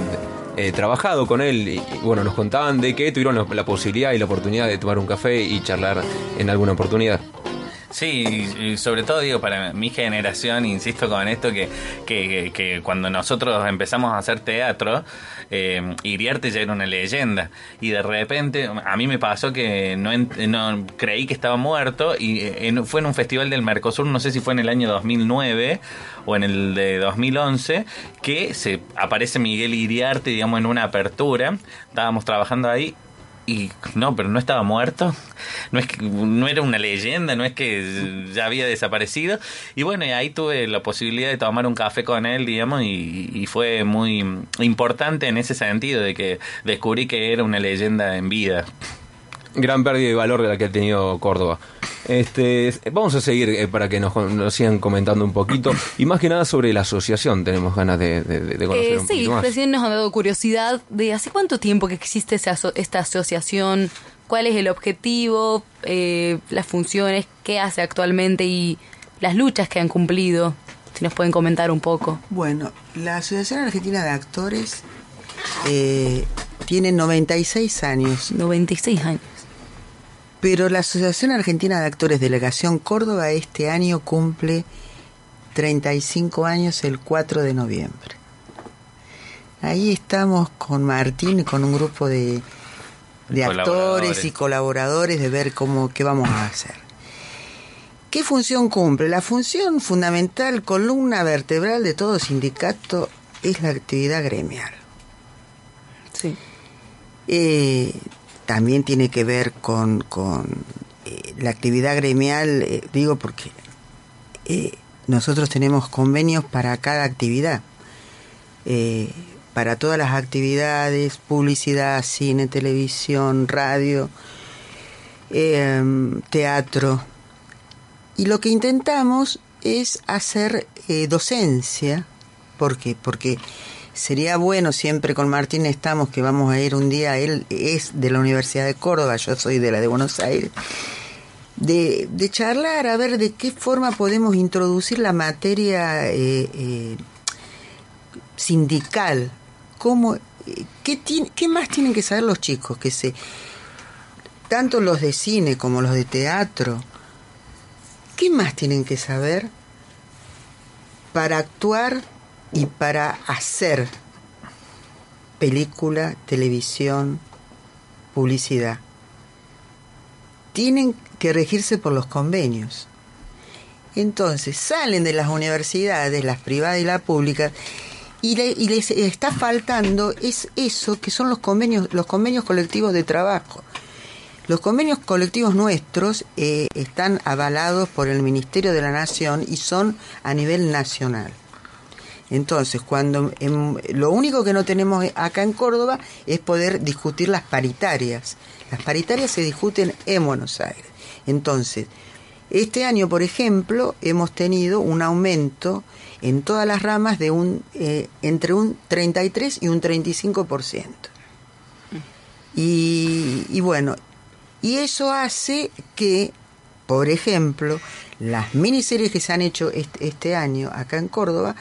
eh, trabajado con él. Y, bueno, nos contaban de que tuvieron la posibilidad y la oportunidad de tomar un café y charlar en alguna oportunidad. Sí, sobre todo digo, para mi generación, insisto con esto, que, que, cuando nosotros empezamos a hacer teatro, eh, Iriarte ya era una leyenda. Y de repente, a mí me pasó que no, no creí que estaba muerto y eh, en- fue en un festival del Mercosur, no sé si fue en el año 2009 o en el de 2011, que se aparece Miguel Iriarte, digamos, en una apertura. Estábamos trabajando ahí y no, pero no estaba muerto, no es que no era una leyenda, no es que ya había desaparecido. Y bueno, y ahí tuve la posibilidad de tomar un café con él, digamos, y, y fue muy importante en ese sentido de que descubrí que era una leyenda en vida. Gran pérdida de valor de la que ha tenido Córdoba. Este, vamos a seguir eh, para que nos, nos sigan comentando un poquito. Y más que nada sobre la asociación, tenemos ganas de, de- de conocer Eh, un sí, más. recién nos han dado curiosidad de hace cuánto tiempo que existe esa esta asociación, cuál es el objetivo, eh, las funciones, qué hace actualmente y las luchas que han cumplido. Si nos pueden comentar un poco. Bueno, la Asociación Argentina de Actores eh, tiene 96 años. 96 años. Pero la Asociación Argentina de Actores Delegación Córdoba este año cumple 35 años el 4 de noviembre. Ahí estamos con Martín, con un grupo de, de actores y colaboradores de ver cómo qué vamos a hacer. ¿Qué función cumple? La función fundamental, columna vertebral de todo sindicato, es la actividad gremial. Sí. Eh, también tiene que ver con, con, eh, la actividad gremial, eh, digo porque eh, nosotros tenemos convenios para cada actividad. Para todas las actividades, publicidad, cine, televisión, radio. eh, teatro. Y lo que intentamos es hacer docencia. ¿Por qué? Porque sería bueno, siempre con Martín estamos, que vamos a ir un día, él es de la Universidad de Córdoba, yo soy de la de Buenos Aires, de, charlar, a ver de qué forma podemos introducir la materia eh, eh, sindical. ¿Cómo, eh, qué, ¿Qué más tienen que saber los chicos? Que se, tanto los de cine como los de teatro, ¿qué más tienen que saber para actuar y para hacer película, televisión, publicidad? Tienen que regirse por los convenios. Entonces salen de las universidades, las privadas y las públicas, y, le- les está faltando es eso que son los convenios, los convenios colectivos de trabajo. Los convenios colectivos nuestros eh, están avalados por el Ministerio de la Nación y son a nivel nacional. Entonces, cuando lo único que no tenemos acá en Córdoba es poder discutir las paritarias. Las paritarias se discuten en Buenos Aires. Entonces, este año, por ejemplo, hemos tenido un aumento en todas las ramas de un eh, entre un 33 y un 35%. Y, y bueno, y eso hace que, por ejemplo, las miniseries que se han hecho este, este año acá en Córdoba,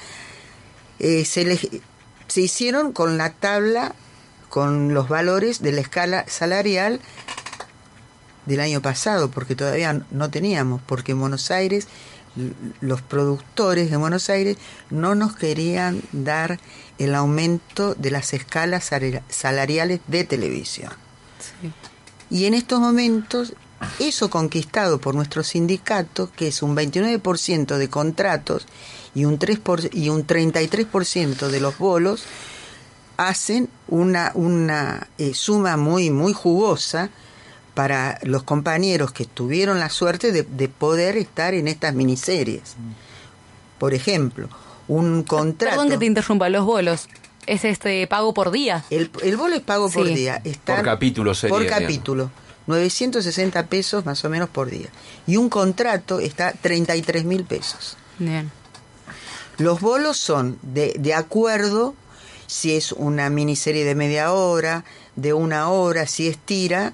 eh, se, les- se hicieron con la tabla, con los valores de la escala salarial del año pasado, porque todavía no teníamos, porque en Buenos Aires los productores de Buenos Aires no nos querían dar el aumento de las escalas sal- salariales de televisión. Y en estos momentos, eso conquistado por nuestro sindicato, que es un 29% de contratos y un, 3 por- y un 33% de los bolos, hacen una, una eh, suma muy, muy jugosa para los compañeros que tuvieron la suerte de, de poder estar en estas miniseries. Por ejemplo, un contrato... Perdón que te interrumpa, los bolos. Es este pago por día. El, el bolo es pago por día. Están Por capítulo sería, Por digamos. capítulo. 960 pesos más o menos por día. Y un contrato está 33 mil pesos. Bien. Los bolos son de, acuerdo si es una miniserie de media hora, de una hora, si es tira,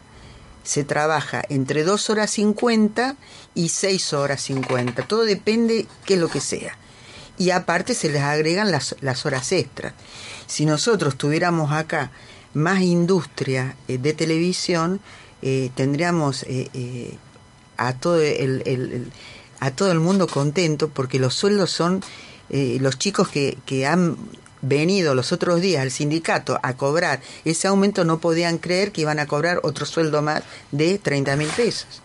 se trabaja entre 2 horas 50 y 6 horas 50. Todo depende qué es lo que sea. Y aparte se les agregan las, horas extras. Si nosotros tuviéramos acá más industria eh, de televisión, eh, tendríamos eh, a todo el- el- a todo el mundo contento porque los sueldos son eh, los chicos que, que han venido los otros días al sindicato a cobrar ese aumento no podían creer que iban a cobrar otro sueldo más de 30 mil pesos.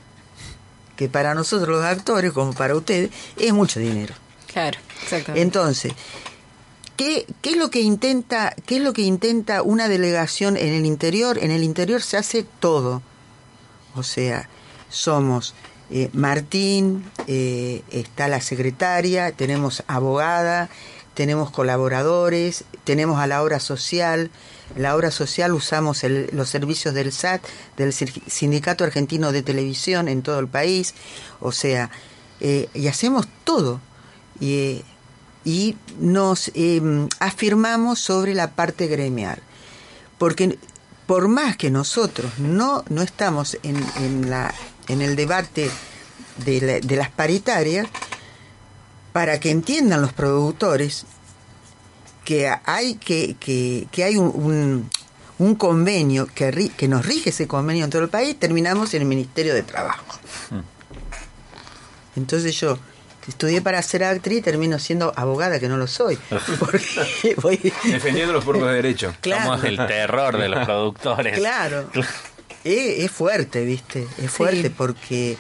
Que para nosotros los actores como para ustedes es mucho dinero. Claro, exactamente. entonces ¿Qué, qué es lo que intenta qué es lo que intenta una delegación en el interior en el interior se hace todo. O sea somos eh, Martín eh, está la secretaria tenemos abogada tenemos colaboradores tenemos a la obra social. La obra social usamos los servicios del SAT del sindicato argentino de televisión en todo el país. O sea eh, y hacemos todo. Y y nos eh, afirmamos sobre la parte gremial. Porque por más que nosotros no, no estamos en, en, la, en el debate de, la- de las paritarias, para que entiendan los productores que hay, que, que, que hay un, un, un convenio que, ri- que nos rige ese convenio en todo el país, terminamos en el Ministerio de Trabajo. Entonces yo estudié para ser actriz y termino siendo abogada, que no lo soy. Porque voy... Defendiendo los propios derechos. Claro. Somos el terror de los productores. Claro. Es, es fuerte, ¿viste? Es fuerte porque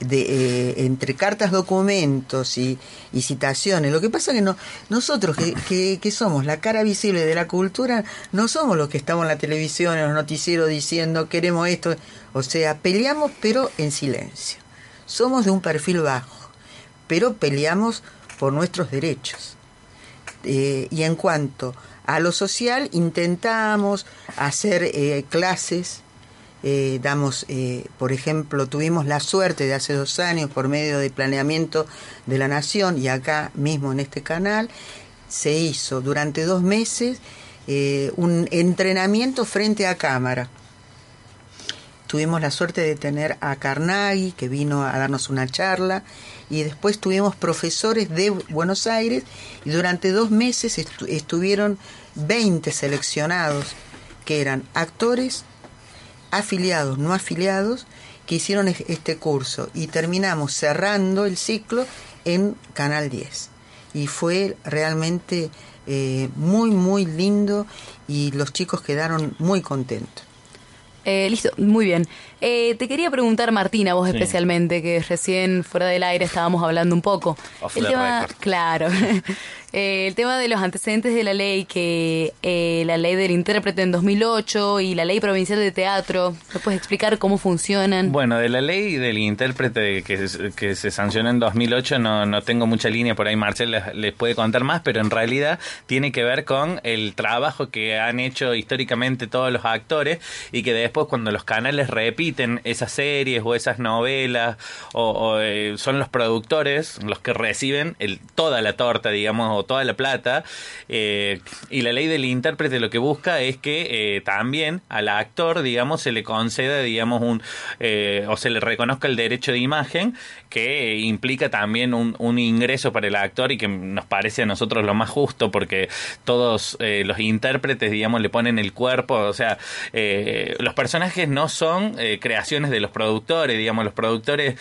de, eh, entre cartas, documentos y, y citaciones, lo que pasa es que no, nosotros que, que, que somos la cara visible de la cultura, no somos los que estamos en la televisión, en los noticieros diciendo queremos esto. O sea, peleamos pero en silencio. Somos de un perfil bajo, pero peleamos por nuestros derechos. Eh, y en cuanto a lo social, intentamos hacer eh, clases eh, damos, eh, por ejemplo, tuvimos la suerte de hace dos años, por medio de planeamiento de la Nación y acá mismo en este canal, se hizo durante dos meses eh, un entrenamiento frente a cámara. Tuvimos la suerte de tener a Carnaghi, que vino a darnos una charla, y después tuvimos profesores de Buenos Aires, y durante dos meses estu- estuvieron 20 seleccionados, que eran actores, afiliados, no afiliados, que hicieron es- este curso, y terminamos cerrando el ciclo en Canal 10. Y fue realmente eh, muy, muy lindo, y los chicos quedaron muy contentos. Eh, listo, muy bien. Eh, te quería preguntar, Martina, vos Sí. especialmente, que recién fuera del aire estábamos hablando un poco. Off el the tema, record. claro, Eh, el tema de los antecedentes de la ley, que eh, la ley del intérprete en 2008 y la ley provincial de teatro, ¿me puedes explicar cómo funcionan? Bueno, de la ley del intérprete que, que se sancionó en 2008 no, no tengo mucha línea, por ahí Marcel les, les puede contar más, pero en realidad tiene que ver con el trabajo que han hecho históricamente todos los actores y que después cuando los canales repiten esas series o esas novelas o, o, eh, son los productores los que reciben el, toda la torta, digamos, toda la plata eh, y la ley del intérprete lo que busca es que eh, también al actor, digamos, se le conceda, digamos, un eh, o se le reconozca el derecho de imagen que eh, implica también un, un ingreso para el actor y que nos parece a nosotros lo más justo porque todos eh, los intérpretes, digamos, le ponen el cuerpo, o sea, los personajes no son creaciones de los productores, digamos, los productores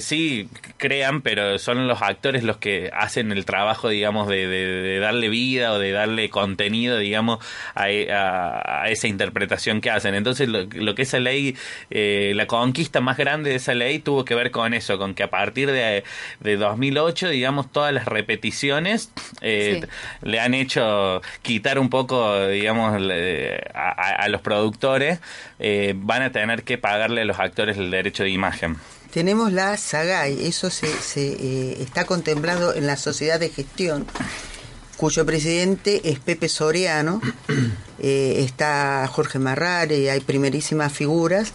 sí crean, pero son los actores los que hacen el trabajo, digamos, de, de- de darle vida o de darle contenido, digamos, a, e- a- a esa interpretación que hacen. Entonces, lo, lo que esa ley, eh, la conquista más grande de esa ley tuvo que ver con eso, con que a partir de, de 2008, digamos, todas las repeticiones eh, le han hecho quitar un poco, digamos, le- a los productores, eh, van a tener que pagarle a los actores el derecho de imagen. Tenemos la SAGAI, eso se, se, eh, está contemplado en la sociedad de gestión, cuyo presidente es Pepe Soriano, eh, está Jorge Marrare, hay primerísimas figuras.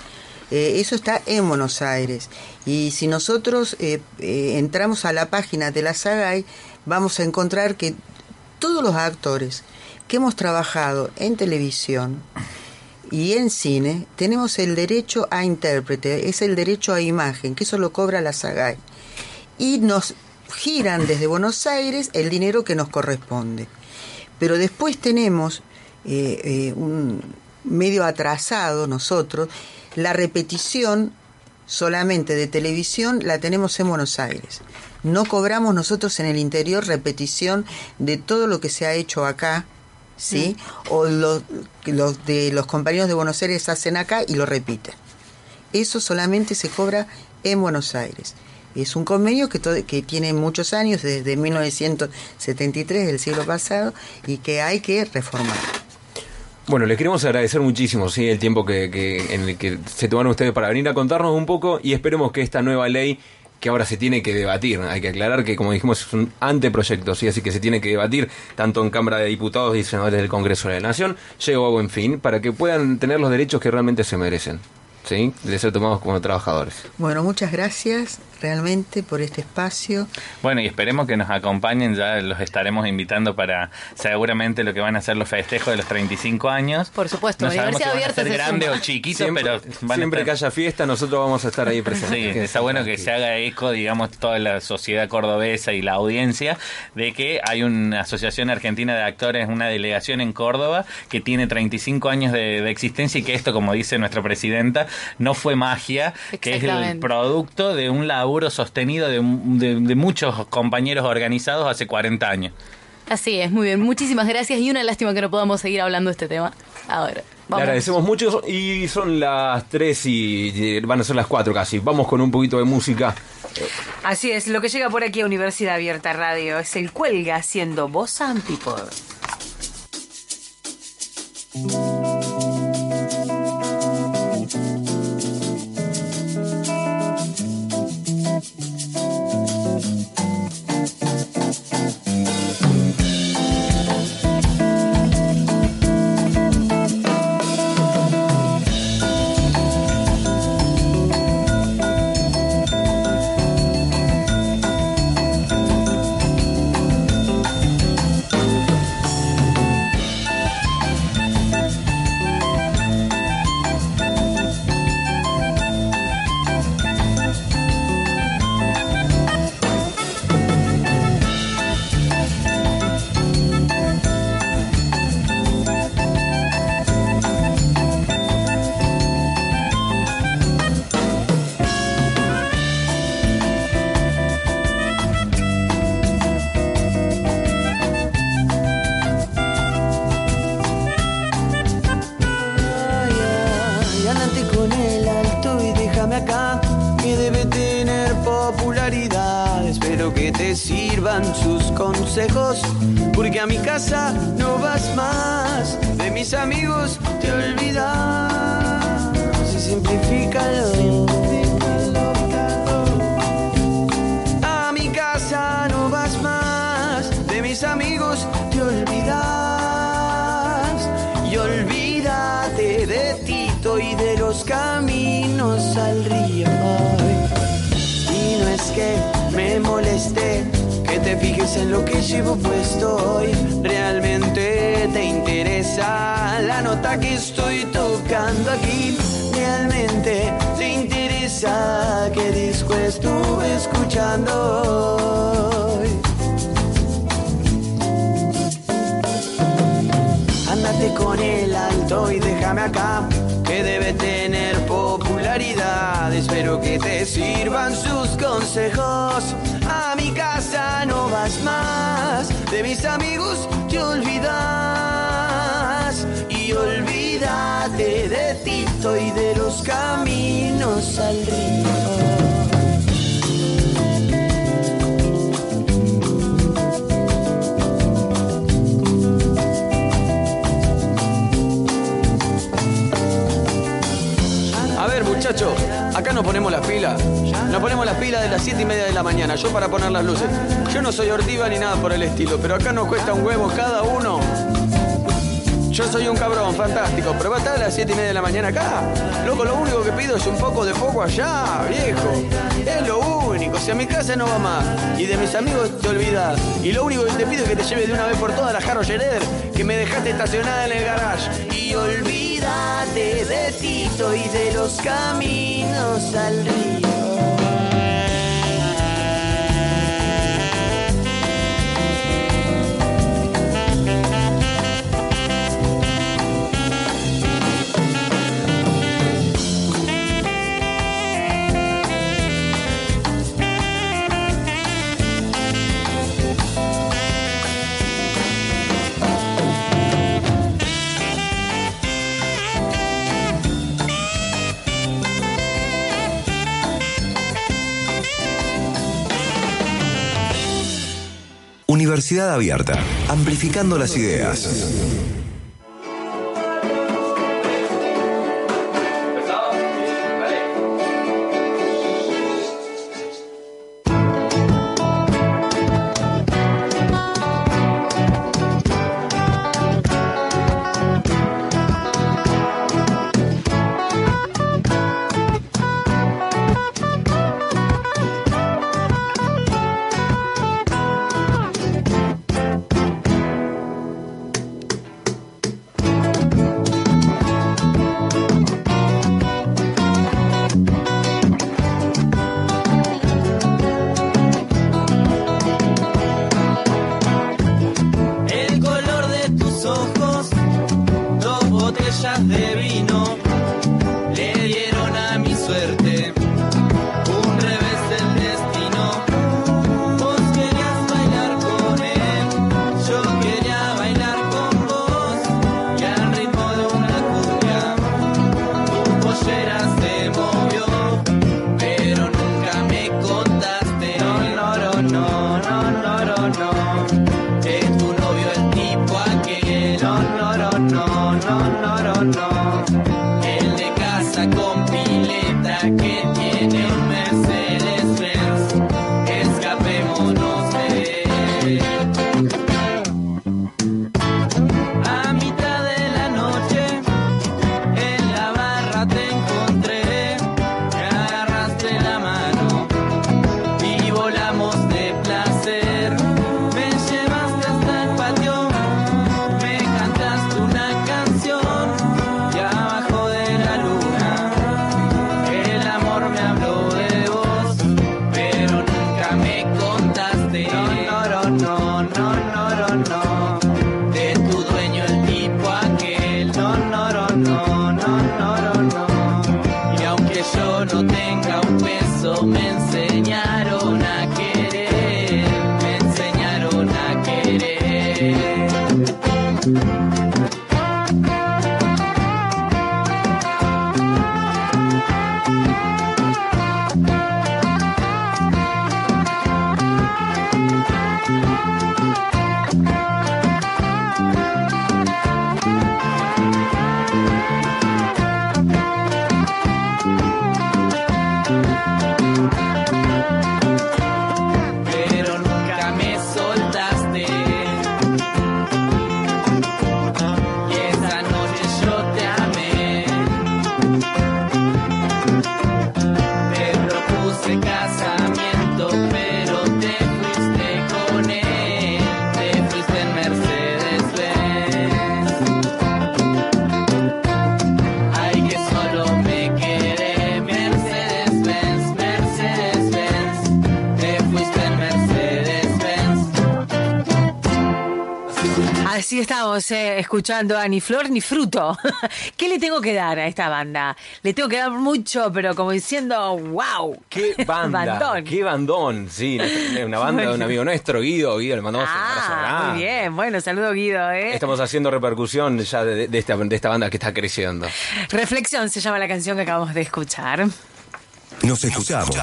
Eh, eso está en Buenos Aires. Y si nosotros eh, entramos a la página de la SAGAI, vamos a encontrar que todos los actores que hemos trabajado en televisión, y en cine tenemos el derecho a intérprete, es el derecho a imagen, que eso lo cobra la SAGAI. Y nos giran desde Buenos Aires el dinero que nos corresponde. Pero después tenemos eh, eh, un medio atrasado nosotros, la repetición solamente de televisión la tenemos en Buenos Aires. No cobramos nosotros en el interior repetición de todo lo que se ha hecho acá, ¿sí? O los, los de los compañeros de Buenos Aires hacen acá y lo repiten. Eso solamente se cobra en Buenos Aires. Es un convenio que, tiene muchos años, desde 1973 del siglo pasado, y que hay que reformar. Bueno, les queremos agradecer muchísimo ¿sí? el tiempo que, que- en el que se tomaron ustedes para venir a contarnos un poco y esperemos que esta nueva ley que ahora se tiene que debatir, hay que aclarar que como dijimos es un anteproyecto, ¿sí? así que se tiene que debatir tanto en Cámara de Diputados y Senadores del Congreso de la Nación, llego a buen fin, para que puedan tener los derechos que realmente se merecen, ¿sí? de ser tomados como trabajadores. Bueno, muchas gracias realmente por este espacio. Bueno, y esperemos que nos acompañen, ya los estaremos invitando para seguramente lo que van a ser los festejos de los 35 años. Por supuesto, no sabemos si van a ser se grande suma. o chiquito, Siempre- pero van siempre a que estar... haya fiesta nosotros vamos a estar ahí presentes. Sí, está bueno que se haga eco, digamos, toda la sociedad cordobesa y la audiencia de que hay una asociación argentina de actores, una delegación en Córdoba que tiene 35 años de, de existencia y que esto, como dice nuestra presidenta, no fue magia, que es el producto de un laburo sostenido de, de- de muchos compañeros organizados hace 40 años. Así es, muy bien. Muchísimas gracias y una lástima que no podamos seguir hablando de este tema. Ahora, Le vamos. agradecemos mucho y son las 3 y y van a ser las 4 casi. Vamos con un poquito de música. Así es, lo que llega por aquí a Universidad Abierta Radio es el cuelga haciendo voz and en lo que llevo puesto hoy. Realmente te interesa la nota que estoy tocando aquí. Realmente te interesa qué disco estuve escuchando hoy. Ándate con el alto y déjame acá, que debe tener popularidad. Espero que te sirvan sus consejos. No vas más, de mis amigos te olvidas. Y olvídate de Tito y de los caminos al río. A ver, muchacho, acá nos ponemos las pilas. Nos ponemos las pilas de las 7 y media de la mañana. Yo para poner las luces. Yo no soy ortiva ni nada por el estilo, pero acá nos cuesta un huevo cada uno. Yo soy un cabrón, fantástico, pero va a estar a las 7 y media de la mañana acá. Loco, lo único que pido es un poco de poco allá, viejo. Es lo único, si a mi casa no va más y de mis amigos te olvidas. Y lo único que te pido es que te lleves de una vez por todas la Scherer que me dejaste estacionada en el garage. Y olvídate de Tito y de los caminos al río. Universidad Abierta, amplificando las ideas. Estamos eh, escuchando a Ni Flor ni Fruto. ¿Qué le tengo que dar a esta banda? Le tengo que dar mucho, pero como diciendo, wow. ¡Qué banda! Bandón. ¡Qué bandón! Sí, una banda de un amigo nuestro, Guido. Guido, le mandamos un abrazo Ah, grande. muy bien. Bueno, saludo Guido, ¿eh? Estamos haciendo repercusión ya de, de esta, de esta banda que está creciendo. Reflexión se llama la canción que acabamos de escuchar. Nos escuchamos.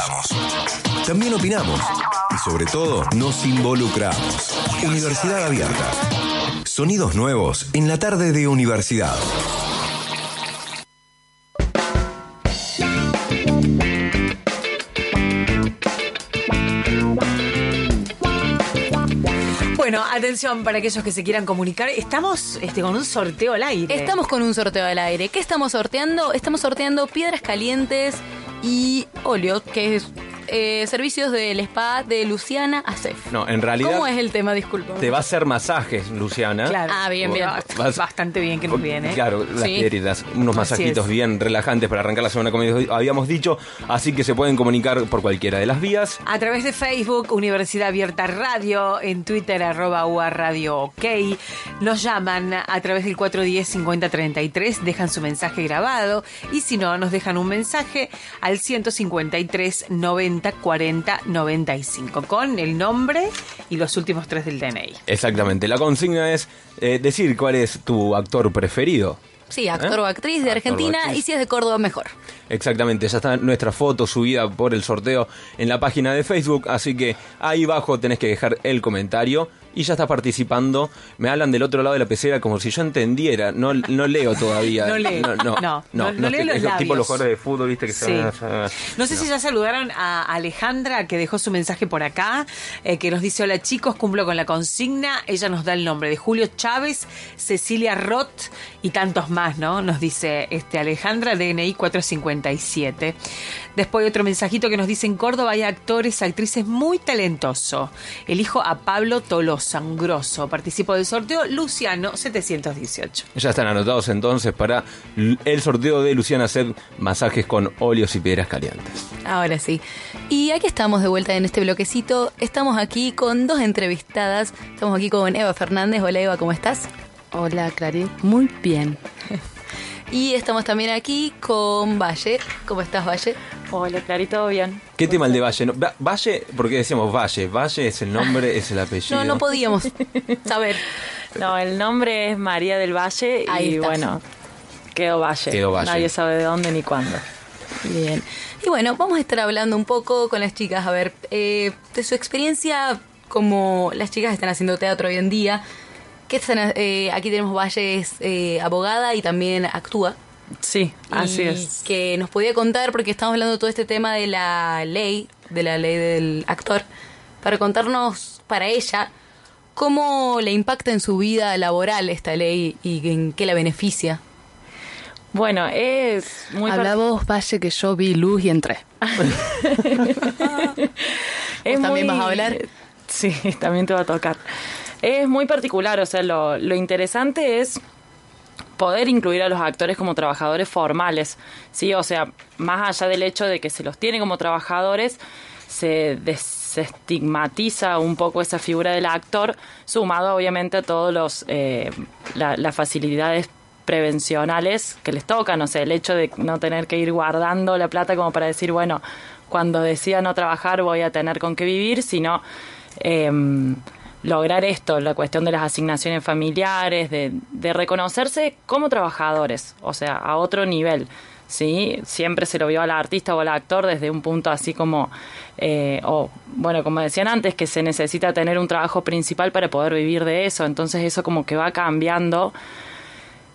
También opinamos. Y sobre todo, nos involucramos. Universidad Abierta. Sonidos nuevos en la tarde de universidad. Bueno, atención para aquellos que se quieran comunicar. Estamos este, con un sorteo al aire. Estamos con un sorteo al aire. ¿Qué estamos sorteando? Estamos sorteando piedras calientes y óleo, que es eh, servicios del spa de Luciana Acef. No, en realidad ¿Cómo es el tema? Disculpa. te va a hacer masajes, Luciana. Claro. Ah, bien, bien. Vas- Bastante bien que nos viene. Claro, las Sí. piedritas, unos masajitos bien relajantes para arrancar la semana como habíamos dicho, así que se pueden comunicar por cualquiera de las vías. A través de Facebook, Universidad Abierta Radio, en Twitter, arroba UA Radio OK. Nos llaman a través del 410-5033, dejan su mensaje grabado y si no, nos dejan un mensaje al 153 90 40 95 con el nombre y los últimos tres del DNI. Exactamente, la consigna es eh, decir cuál es tu actor preferido. Sí, actor ¿Eh? o actriz de Actor Argentina actriz. y si es de Córdoba, mejor. Exactamente, ya está nuestra foto subida por el sorteo en la página de Facebook, así que ahí abajo tenés que dejar el comentario y ya estás participando. Me hablan del otro lado de la pecera como si yo entendiera, no, no leo todavía. No lee. No, no, No, no- que- los es tipo labios. los jugadores de fútbol, viste que se Sí. van a- No sé si ya saludaron a Alejandra, que dejó su mensaje por acá, eh, que nos dice, hola chicos, cumplo con la consigna. Ella nos da el nombre de Julio Chávez, Cecilia Roth y tantos más, ¿no? Nos dice este Alejandra, DNI 457. Después hay otro mensajito que nos dice, en Córdoba hay actores, actrices muy talentosos. Elijo a Pablo Tolosa, un grosso. Participo del sorteo Luciano 718. Ya están anotados entonces para el sorteo de Luciana hacer masajes con óleos y piedras calientes. Ahora sí. Y aquí estamos de vuelta en este bloquecito. Estamos aquí con dos entrevistadas. Estamos aquí con Eva Fernández. Hola Eva, ¿cómo estás? Hola, Clarín. Muy bien. Y estamos también aquí con Valle. ¿Cómo estás, Valle? Hola, Clary, ¿todo bien? ¿Qué tema el de Valle? No, Va- Valle, porque decíamos Valle. Valle es el nombre, es el apellido. No, no podíamos saber. No, el nombre es María del Valle Ahí y está. bueno, quedó Valle. Quedó Valle. Nadie sabe de dónde ni cuándo. Bien. Y bueno, vamos a estar hablando un poco con las chicas, a ver, eh, de su experiencia como las chicas están haciendo teatro hoy en día. ¿Qué están, eh, aquí tenemos Valle, es eh, abogada y también actúa. Sí, así Y es. Que nos podía contar, porque estamos hablando de todo este tema de la ley, de la ley del actor, para contarnos para ella cómo le impacta en su vida laboral esta ley y en qué la beneficia. Bueno, es muy... Habla vos, Valle, que yo vi luz y entré. ¿Vos también vas a hablar? Sí, también te va a tocar. Es muy particular, o sea, lo, lo interesante es poder incluir a los actores como trabajadores formales, ¿sí? O sea, más allá del hecho de que se los tiene como trabajadores, se desestigmatiza un poco esa figura del actor, sumado obviamente a todos los eh, la- las facilidades prevencionales que les tocan, o sea, el hecho de no tener que ir guardando la plata como para decir, bueno, cuando decida no trabajar voy a tener con qué vivir, sino em, lograr esto, la cuestión de las asignaciones familiares, de, de reconocerse como trabajadores, o sea, a otro nivel. ¿sí? Siempre se lo vio al artista o al actor desde un punto así como, eh, o bueno, como decían antes, que se necesita tener un trabajo principal para poder vivir de eso, entonces eso como que va cambiando.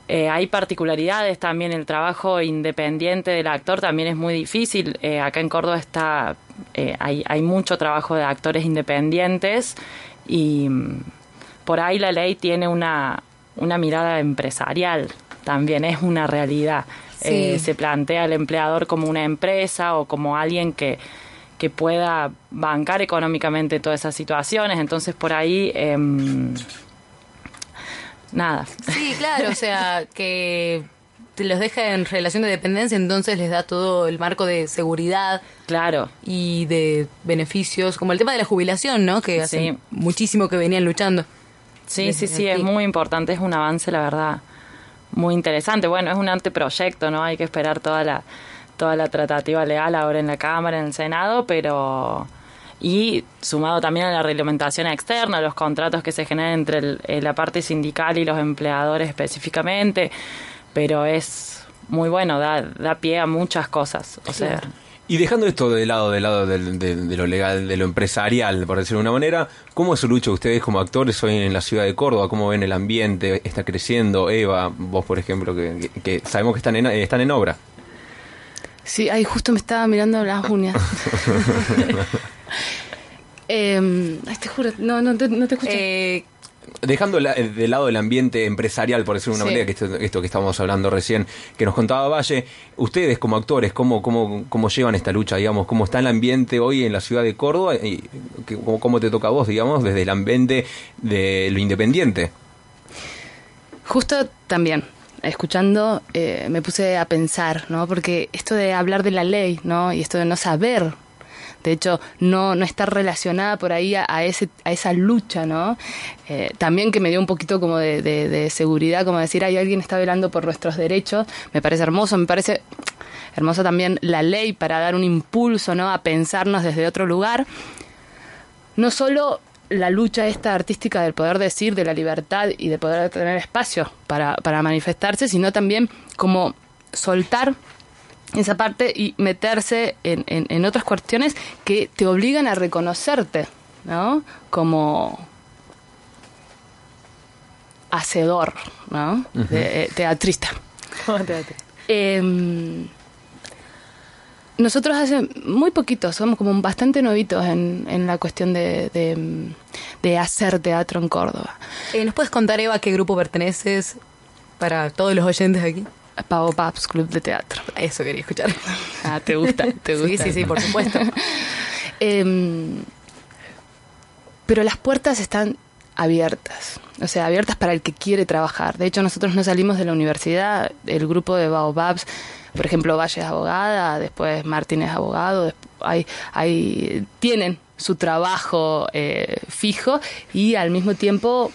Eh, hay particularidades también, el trabajo independiente del actor también es muy difícil. Eh, acá en Córdoba está, eh, hay, hay mucho trabajo de actores independientes y mm, por ahí la ley tiene una, una mirada empresarial, también es una realidad. Sí. Eh, se plantea al empleador como una empresa o como alguien que, que pueda bancar económicamente todas esas situaciones, entonces por ahí... em, nada. Sí, claro, o sea, que los deja en relación de dependencia, entonces les da todo el marco de seguridad. Claro. Y de beneficios, como el tema de la jubilación, ¿no? Que hace Sí. muchísimo que venían luchando. Sí, sí, sí, es muy importante, es un avance, la verdad, muy interesante. Bueno, es un anteproyecto, ¿no? Hay que esperar toda la, toda la tratativa legal ahora en la Cámara, en el Senado, pero... Y sumado también a la reglamentación externa, los contratos que se generan entre el- eh, la parte sindical y los empleadores específicamente, pero es muy bueno, da, da pie a muchas cosas. O sea, Y dejando esto de lado, de lado de, de lo legal, de lo empresarial, por decirlo de una manera, ¿cómo es su lucha ustedes como actores hoy en la ciudad de Córdoba? ¿Cómo ven el ambiente? ¿Está creciendo? Eva, vos por ejemplo, que, que- que sabemos que están en, están en obra. Sí, ahí justo me estaba mirando las uñas. Eh, ay, te juro, no, no te, no te escuché. Eh, Dejando la- de lado el ambiente empresarial, por decirlo de una Sí. manera, que esto, esto que estábamos hablando recién, que nos contaba Valle, ustedes como actores, ¿cómo, cómo, cómo llevan esta lucha, digamos? ¿Cómo está el ambiente hoy en la ciudad de Córdoba? Y cómo, cómo te toca a vos, digamos, desde el ambiente de lo independiente? Justo también, escuchando, eh, me puse a pensar, ¿no? Porque esto de hablar de la ley, ¿no? Y esto de no saber, de hecho, no, no estar relacionada por ahí a, ese, a esa lucha, ¿no? Eh, también que me dio un poquito como de, de- seguridad, como decir, hay alguien está velando por nuestros derechos, me parece hermoso, me parece hermoso también la ley para dar un impulso, ¿no? A pensarnos desde otro lugar no solo la lucha esta artística del poder decir, de la libertad y de poder tener espacio para, para manifestarse, sino también como soltar esa parte y meterse en, en- en otras cuestiones que te obligan a reconocerte, ¿no? Como hacedor, ¿no? Ujú. De- eh, teatrista. Em, nosotros hace muy poquito, somos como bastante novitos en, en la cuestión de, de, de hacer teatro en Córdoba. Eh, ¿Nos puedes contar, Eva, a qué grupo perteneces para todos los oyentes aquí? Pavo Paps Club de Teatro. Eso quería escuchar. Ah, ¿te gusta? ¿Te Sí, gusta? sí, sí, por supuesto. Em, pero las puertas están abiertas, o sea, abiertas para el que quiere trabajar. De hecho, nosotros no salimos de la universidad, el grupo de Baobabs, por ejemplo, Valle es abogada, después Martín es abogado, hay, hay, tienen su trabajo eh, fijo y al mismo tiempo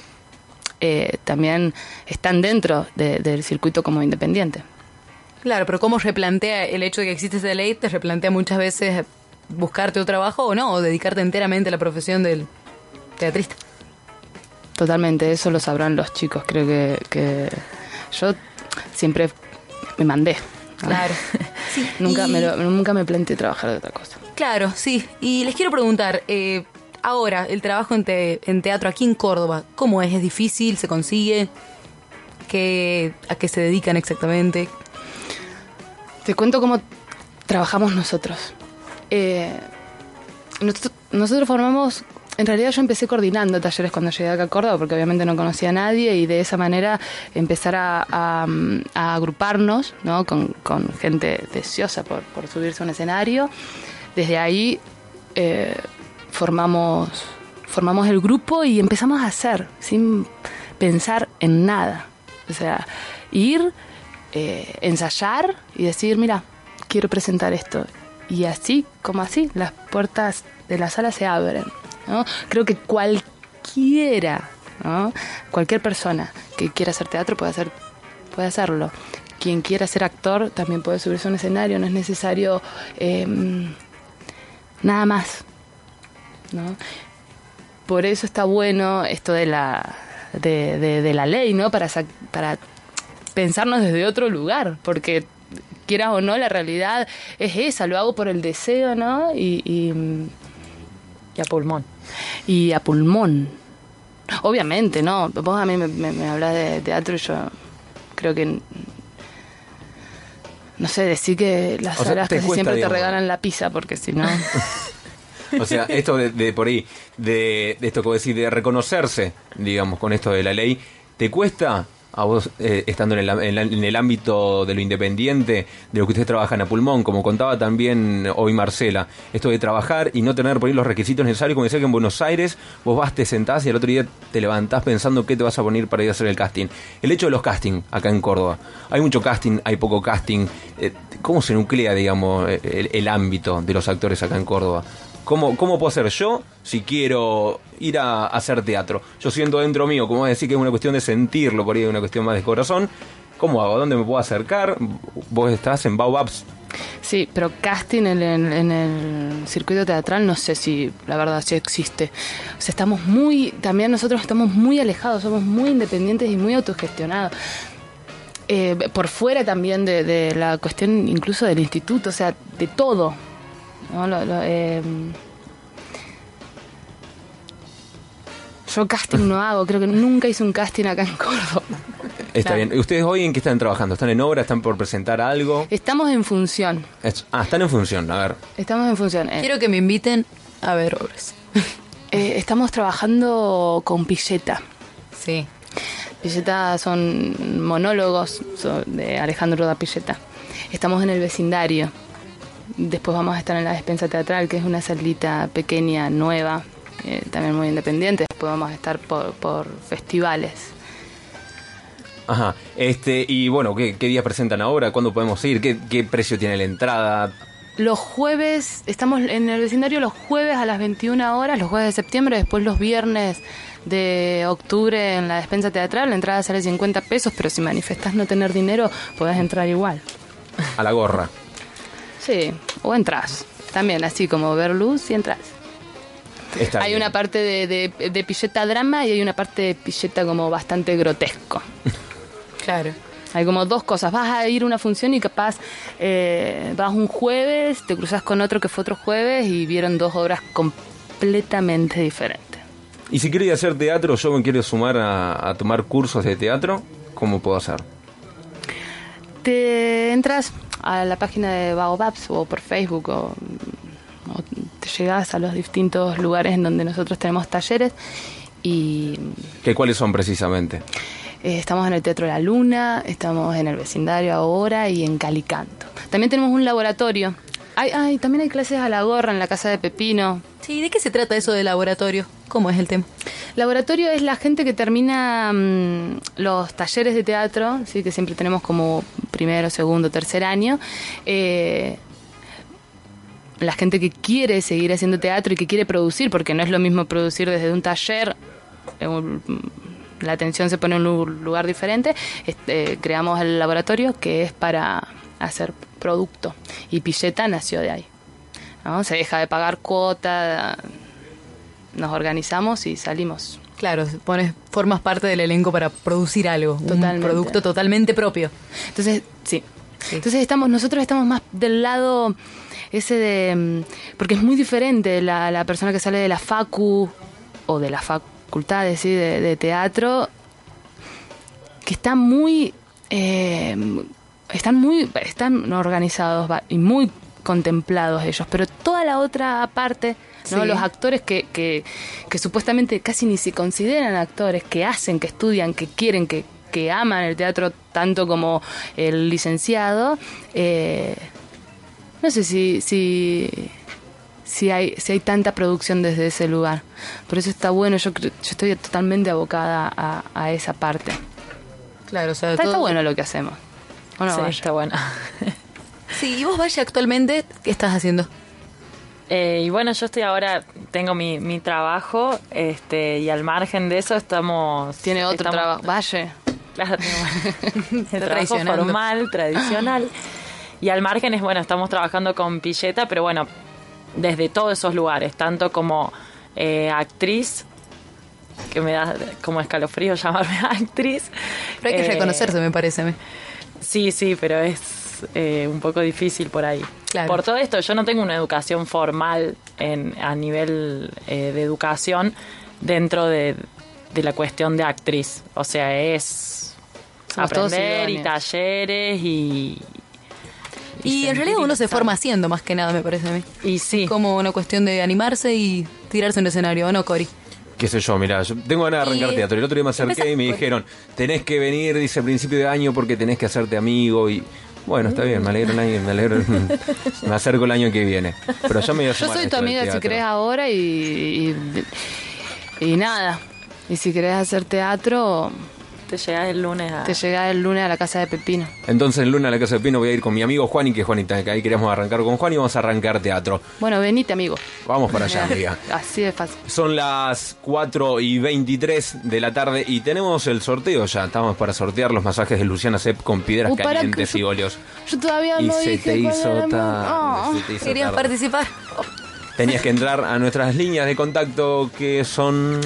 eh, también están dentro de- del circuito como independiente. Claro, pero ¿cómo replantea el hecho de que existe esa ley? ¿Te replantea muchas veces buscarte otro trabajo o no? ¿O dedicarte enteramente a la profesión del teatrista? Totalmente, eso lo sabrán los chicos. Creo que, que yo siempre me mandé. ¿no? Claro. nunca, y- me lo- nunca me planteé trabajar de otra cosa. Claro, sí. Y les quiero preguntar, eh, ahora, el trabajo en, te- en teatro aquí en Córdoba, ¿cómo es? ¿Es difícil? ¿Se consigue? ¿Qué, ¿A qué se dedican exactamente? Te cuento cómo trabajamos nosotros. Eh, nosotros, formamos, en realidad yo empecé coordinando talleres cuando llegué acá a Córdoba, porque obviamente no conocía a nadie y de esa manera empezar a, agruparnos ¿no? con, gente deseosa por, por subirse a un escenario. Desde ahí eh, formamos, formamos el grupo y empezamos a hacer sin pensar en nada. O sea, ir, eh, ensayar y decir, mira, quiero presentar esto. Y así, como así, las puertas de la sala se abren. ¿no? Creo que cualquiera, ¿no? cualquier persona que quiera hacer teatro puede, hacer, puede hacerlo. Quien quiera ser actor también puede subirse a un escenario, no es necesario eh, nada más. ¿No? Por eso está bueno esto de la, de, de- de la ley, ¿no? Para, sac- para pensarnos desde otro lugar, porque quieras o no, la realidad es esa, lo hago por el deseo, ¿no? Y, y, y a pulmón. Y a pulmón. Obviamente, ¿no? Vos a mí me, me, me hablas de teatro y yo creo que... No sé, decir que las O sea, te casi cuesta, siempre digamos. te regalan la pizza, porque si no... O sea, esto de, por ahí, de, de esto vos decís, de reconocerse, digamos, con esto de la ley, ¿te cuesta a vos, eh, estando en el, en el ámbito de lo independiente, de lo que ustedes trabajan a pulmón, como contaba también hoy Marcela, esto de trabajar y no tener por ahí los requisitos necesarios, como decía que en Buenos Aires vos vas, te sentás y al otro día te levantás pensando qué te vas a poner para ir a hacer el casting. El hecho de los castings acá en Córdoba, hay mucho casting, hay poco casting, eh, ¿cómo se nuclea, digamos, el ámbito de los actores acá en Córdoba? ¿Cómo, ¿Cómo puedo hacer yo si quiero ir a, hacer teatro? Yo siento dentro mío, como decir que es una cuestión de sentirlo, por ahí es una cuestión más de corazón. ¿Cómo hago? ¿Dónde me puedo acercar? Vos estás en Baobabs. Sí, pero casting en, el- circuito teatral no sé si la verdad sí existe. O sea, estamos muy, también nosotros estamos muy alejados, somos muy independientes y muy autogestionados. Eh, por fuera también de la cuestión incluso del instituto, o sea, de todo. ¿No? Lo- lo, eh, yo casting no hago, creo que nunca hice un casting acá en Córdoba. Está Claro. bien. ¿Ustedes hoy en qué están trabajando? ¿Están en obra? ¿Están por presentar algo? Estamos en función, Es- ah, están en función. A ver. estamos en función. eh. Quiero que me inviten a ver obras. Eh, estamos trabajando con Pilleta. Sí. Pilleta son monólogos de Alejandro da Pilleta. Estamos en el vecindario. Después vamos a estar en la despensa teatral, que es una salita pequeña, nueva, eh, también muy independiente. Después vamos a estar por, por festivales. Ajá. Este, y bueno, ¿qué, qué días presentan ahora? ¿Cuándo podemos ir? ¿Qué, qué precio tiene la entrada? Los jueves, estamos en el vecindario los jueves a las 21 horas, los jueves de septiembre, después los viernes de octubre en la despensa teatral. La entrada sale 50 pesos, pero si manifestas no tener dinero, podés entrar igual. A la gorra. Sí, o entras. También, así como ver luz y entras. Está hay bien. una parte de, de, de pilleta drama y hay una parte de pilleta como bastante grotesco. Claro. Hay como dos cosas. Vas a ir a una función y capaz eh, vas un jueves, te cruzas con otro que fue otro jueves y vieron dos obras completamente diferentes. Y si quiero ir a hacer teatro, yo me quiero sumar a, a tomar cursos de teatro, ¿cómo puedo hacer? Te entras a la página de Baobabs o por Facebook o, o te llegas a los distintos lugares en donde nosotros tenemos talleres y ¿Qué, ¿Cuáles son precisamente? Eh, estamos en el Teatro La Luna, estamos en el vecindario ahora y en Calicanto. También tenemos un laboratorio. Ay, ay, también hay clases a la gorra en la casa de Pepino. Sí, ¿de qué se trata eso de laboratorio? ¿Cómo es el tema? Laboratorio es la gente que termina mm, los talleres de teatro, sí, que siempre tenemos como primero, segundo, tercer año. Eh, la gente que quiere seguir haciendo teatro y que quiere producir, porque no es lo mismo producir desde un taller, eh, un- la atención se pone en un lu- lugar diferente. Este, creamos el laboratorio que es para hacer producto y Pilleta nació de ahí. ¿no? Se deja de pagar cuota, nos organizamos y salimos. Claro, pones, formas parte del elenco para producir algo, un Totalmente. producto totalmente propio. Entonces, sí. Entonces estamos, nosotros estamos más del lado ese de mm, porque es muy diferente la, la persona que sale de la facu o de la facultad ¿sí? de, de teatro que está muy eh, están muy están organizados y muy contemplados ellos pero toda la otra parte ¿no? Sí. los actores que, que, que supuestamente casi ni se consideran actores que hacen que estudian que quieren que, que aman el teatro tanto como el licenciado eh, no sé si si si hay si hay tanta producción desde ese lugar por eso está bueno yo yo estoy totalmente abocada a, a esa parte Claro, o sea, está, bueno lo que hacemos ¿O no, Sí, está bueno. Sí, y vos vaya actualmente, ¿qué estás haciendo? Eh, y bueno, yo estoy ahora, tengo mi, mi trabajo, este, y al margen de eso estamos... Tiene otro estamos- trabajo. Vaya. Claro, tengo el trabajo formal, tradicional. Y al margen es, bueno, estamos trabajando con Pilleta, pero bueno, desde todos esos lugares, tanto como eh, actriz, que me da como escalofrío llamarme actriz. Pero hay que Eh, reconocerse, me parece. Sí, sí, pero es eh, un poco difícil por ahí. Claro. Por todo esto, yo no tengo una educación formal en, a nivel eh, de educación dentro de, de la cuestión de actriz. O sea, es Somos aprender y talleres y... Y en realidad uno se forma haciendo más que nada, me parece a mí. Y sí. Como una cuestión de animarse y tirarse en un escenario, ¿o no, Cori? Qué sé yo, mira, yo tengo ganas de arrancar Y- teatro. El otro día me acerqué y me dijeron, tenés que venir, dice, a principio de año porque tenés que hacerte amigo y... Bueno, está bien, me alegro el año, me alegro, me acerco el año que viene. Pero yo me voy a Yo soy tu amiga si querés ahora y, y, y nada. Y si querés hacer teatro, Te llegas el lunes a... Te llegás el lunes a la casa de Pepino. Entonces el lunes a la Casa de Pino voy a ir con mi amigo Juan y que Juanita, que ahí queremos arrancar con Juan y vamos a arrancar teatro. Bueno, venite, amigo. Vamos para allá, amiga. Así de fácil. Son las 4 y 23 de la tarde y tenemos el sorteo ya. Estamos para sortear los masajes de Luciana Sepp con piedras Uh, calientes que y óleos. Yo todavía Y no se dije te hizo tarde, Oh. se te hizo ¿Querías tarde. participar? Tenías que entrar a nuestras líneas de contacto que son...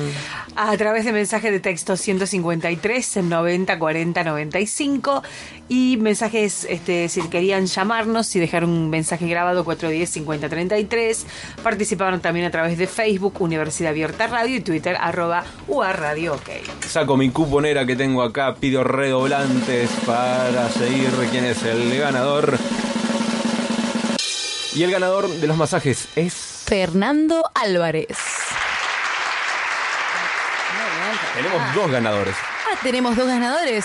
A través de mensaje de texto 153 90 40 95 y mensajes, este, si querían llamarnos y dejar un mensaje grabado 410 50 33. Participaron también a través de Facebook, Universidad Abierta Radio y Twitter, arroba UA Radio OK. Saco mi cuponera que tengo acá, pido redoblantes para seguir quién es el ganador. Y el ganador de los masajes es... Fernando Álvarez. Tenemos dos ganadores. Ah, tenemos dos ganadores.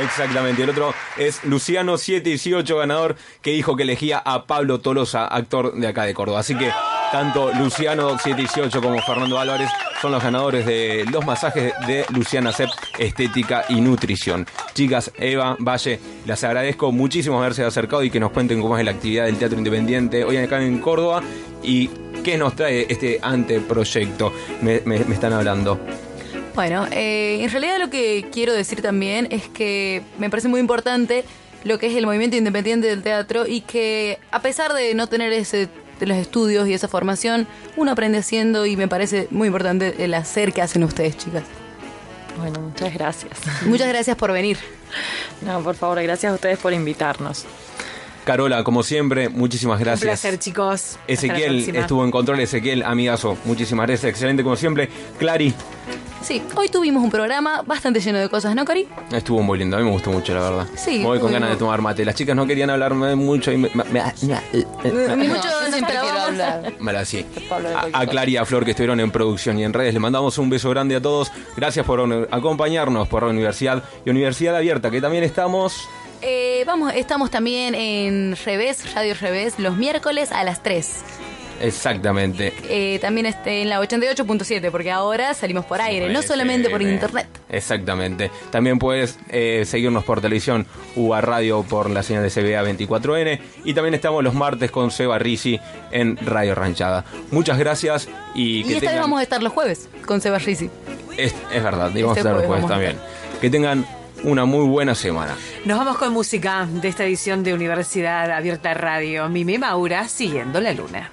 Exactamente, el otro es Luciano 718 ganador que dijo que elegía a Pablo Tolosa, actor de acá de Córdoba. Así que tanto Luciano 718 como Fernando Álvarez son los ganadores de los masajes de Luciana Sepp, Estética y Nutrición. Chicas, Eva, Valle, les agradezco muchísimo haberse acercado y que nos cuenten cómo es la actividad del Teatro Independiente hoy acá en Córdoba y qué nos trae este anteproyecto. Me están hablando. Bueno, eh, en realidad lo que quiero decir también es que me parece muy importante lo que es el movimiento independiente del teatro y que a pesar de no tener ese de los estudios y esa formación, uno aprende haciendo y me parece muy importante el hacer que hacen ustedes, chicas. Bueno, muchas gracias. Muchas gracias por venir. No, por favor, gracias a ustedes por invitarnos. Carola, como siempre, muchísimas Un gracias. placer, chicos. Ezequiel estuvo en control, Ezequiel, amigazo, muchísimas gracias, excelente como siempre. Clary, Sí, hoy tuvimos un programa bastante lleno de cosas, ¿no, Cari? estuvo muy lindo, a mí me gustó mucho, la verdad. Sí, Me voy con ganas de tomar mate. Las chicas no querían hablarme mucho y me, me, me- Mucho siempre quiero hablar. me la sí. Pablo de A, Clary y a Flor que estuvieron en producción y en redes, les mandamos un beso grande a todos. Gracias por acompañarnos por la universidad y Universidad Abierta, que también estamos. Eh, vamos, estamos también en Revés, Radio Revés, los miércoles a las 3. Exactamente. Eh, también este, en la 88.7, porque ahora salimos por aire, no solamente por internet. Exactamente. También puedes eh, seguirnos por televisión, UA Radio por la señal de CBA 24N. Y también estamos los martes con Seba Risi en Radio Ranchada. Muchas gracias y, Y, que esta vez vamos a estar los jueves con Seba Risi. Es, es verdad, y vamos Este a estar los jueves vamos también. Que tengan una muy buena semana. Nos vamos con música de esta edición de Universidad Abierta Radio. Mimi Maura, siguiendo la luna.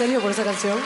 Sergio, por esa canción.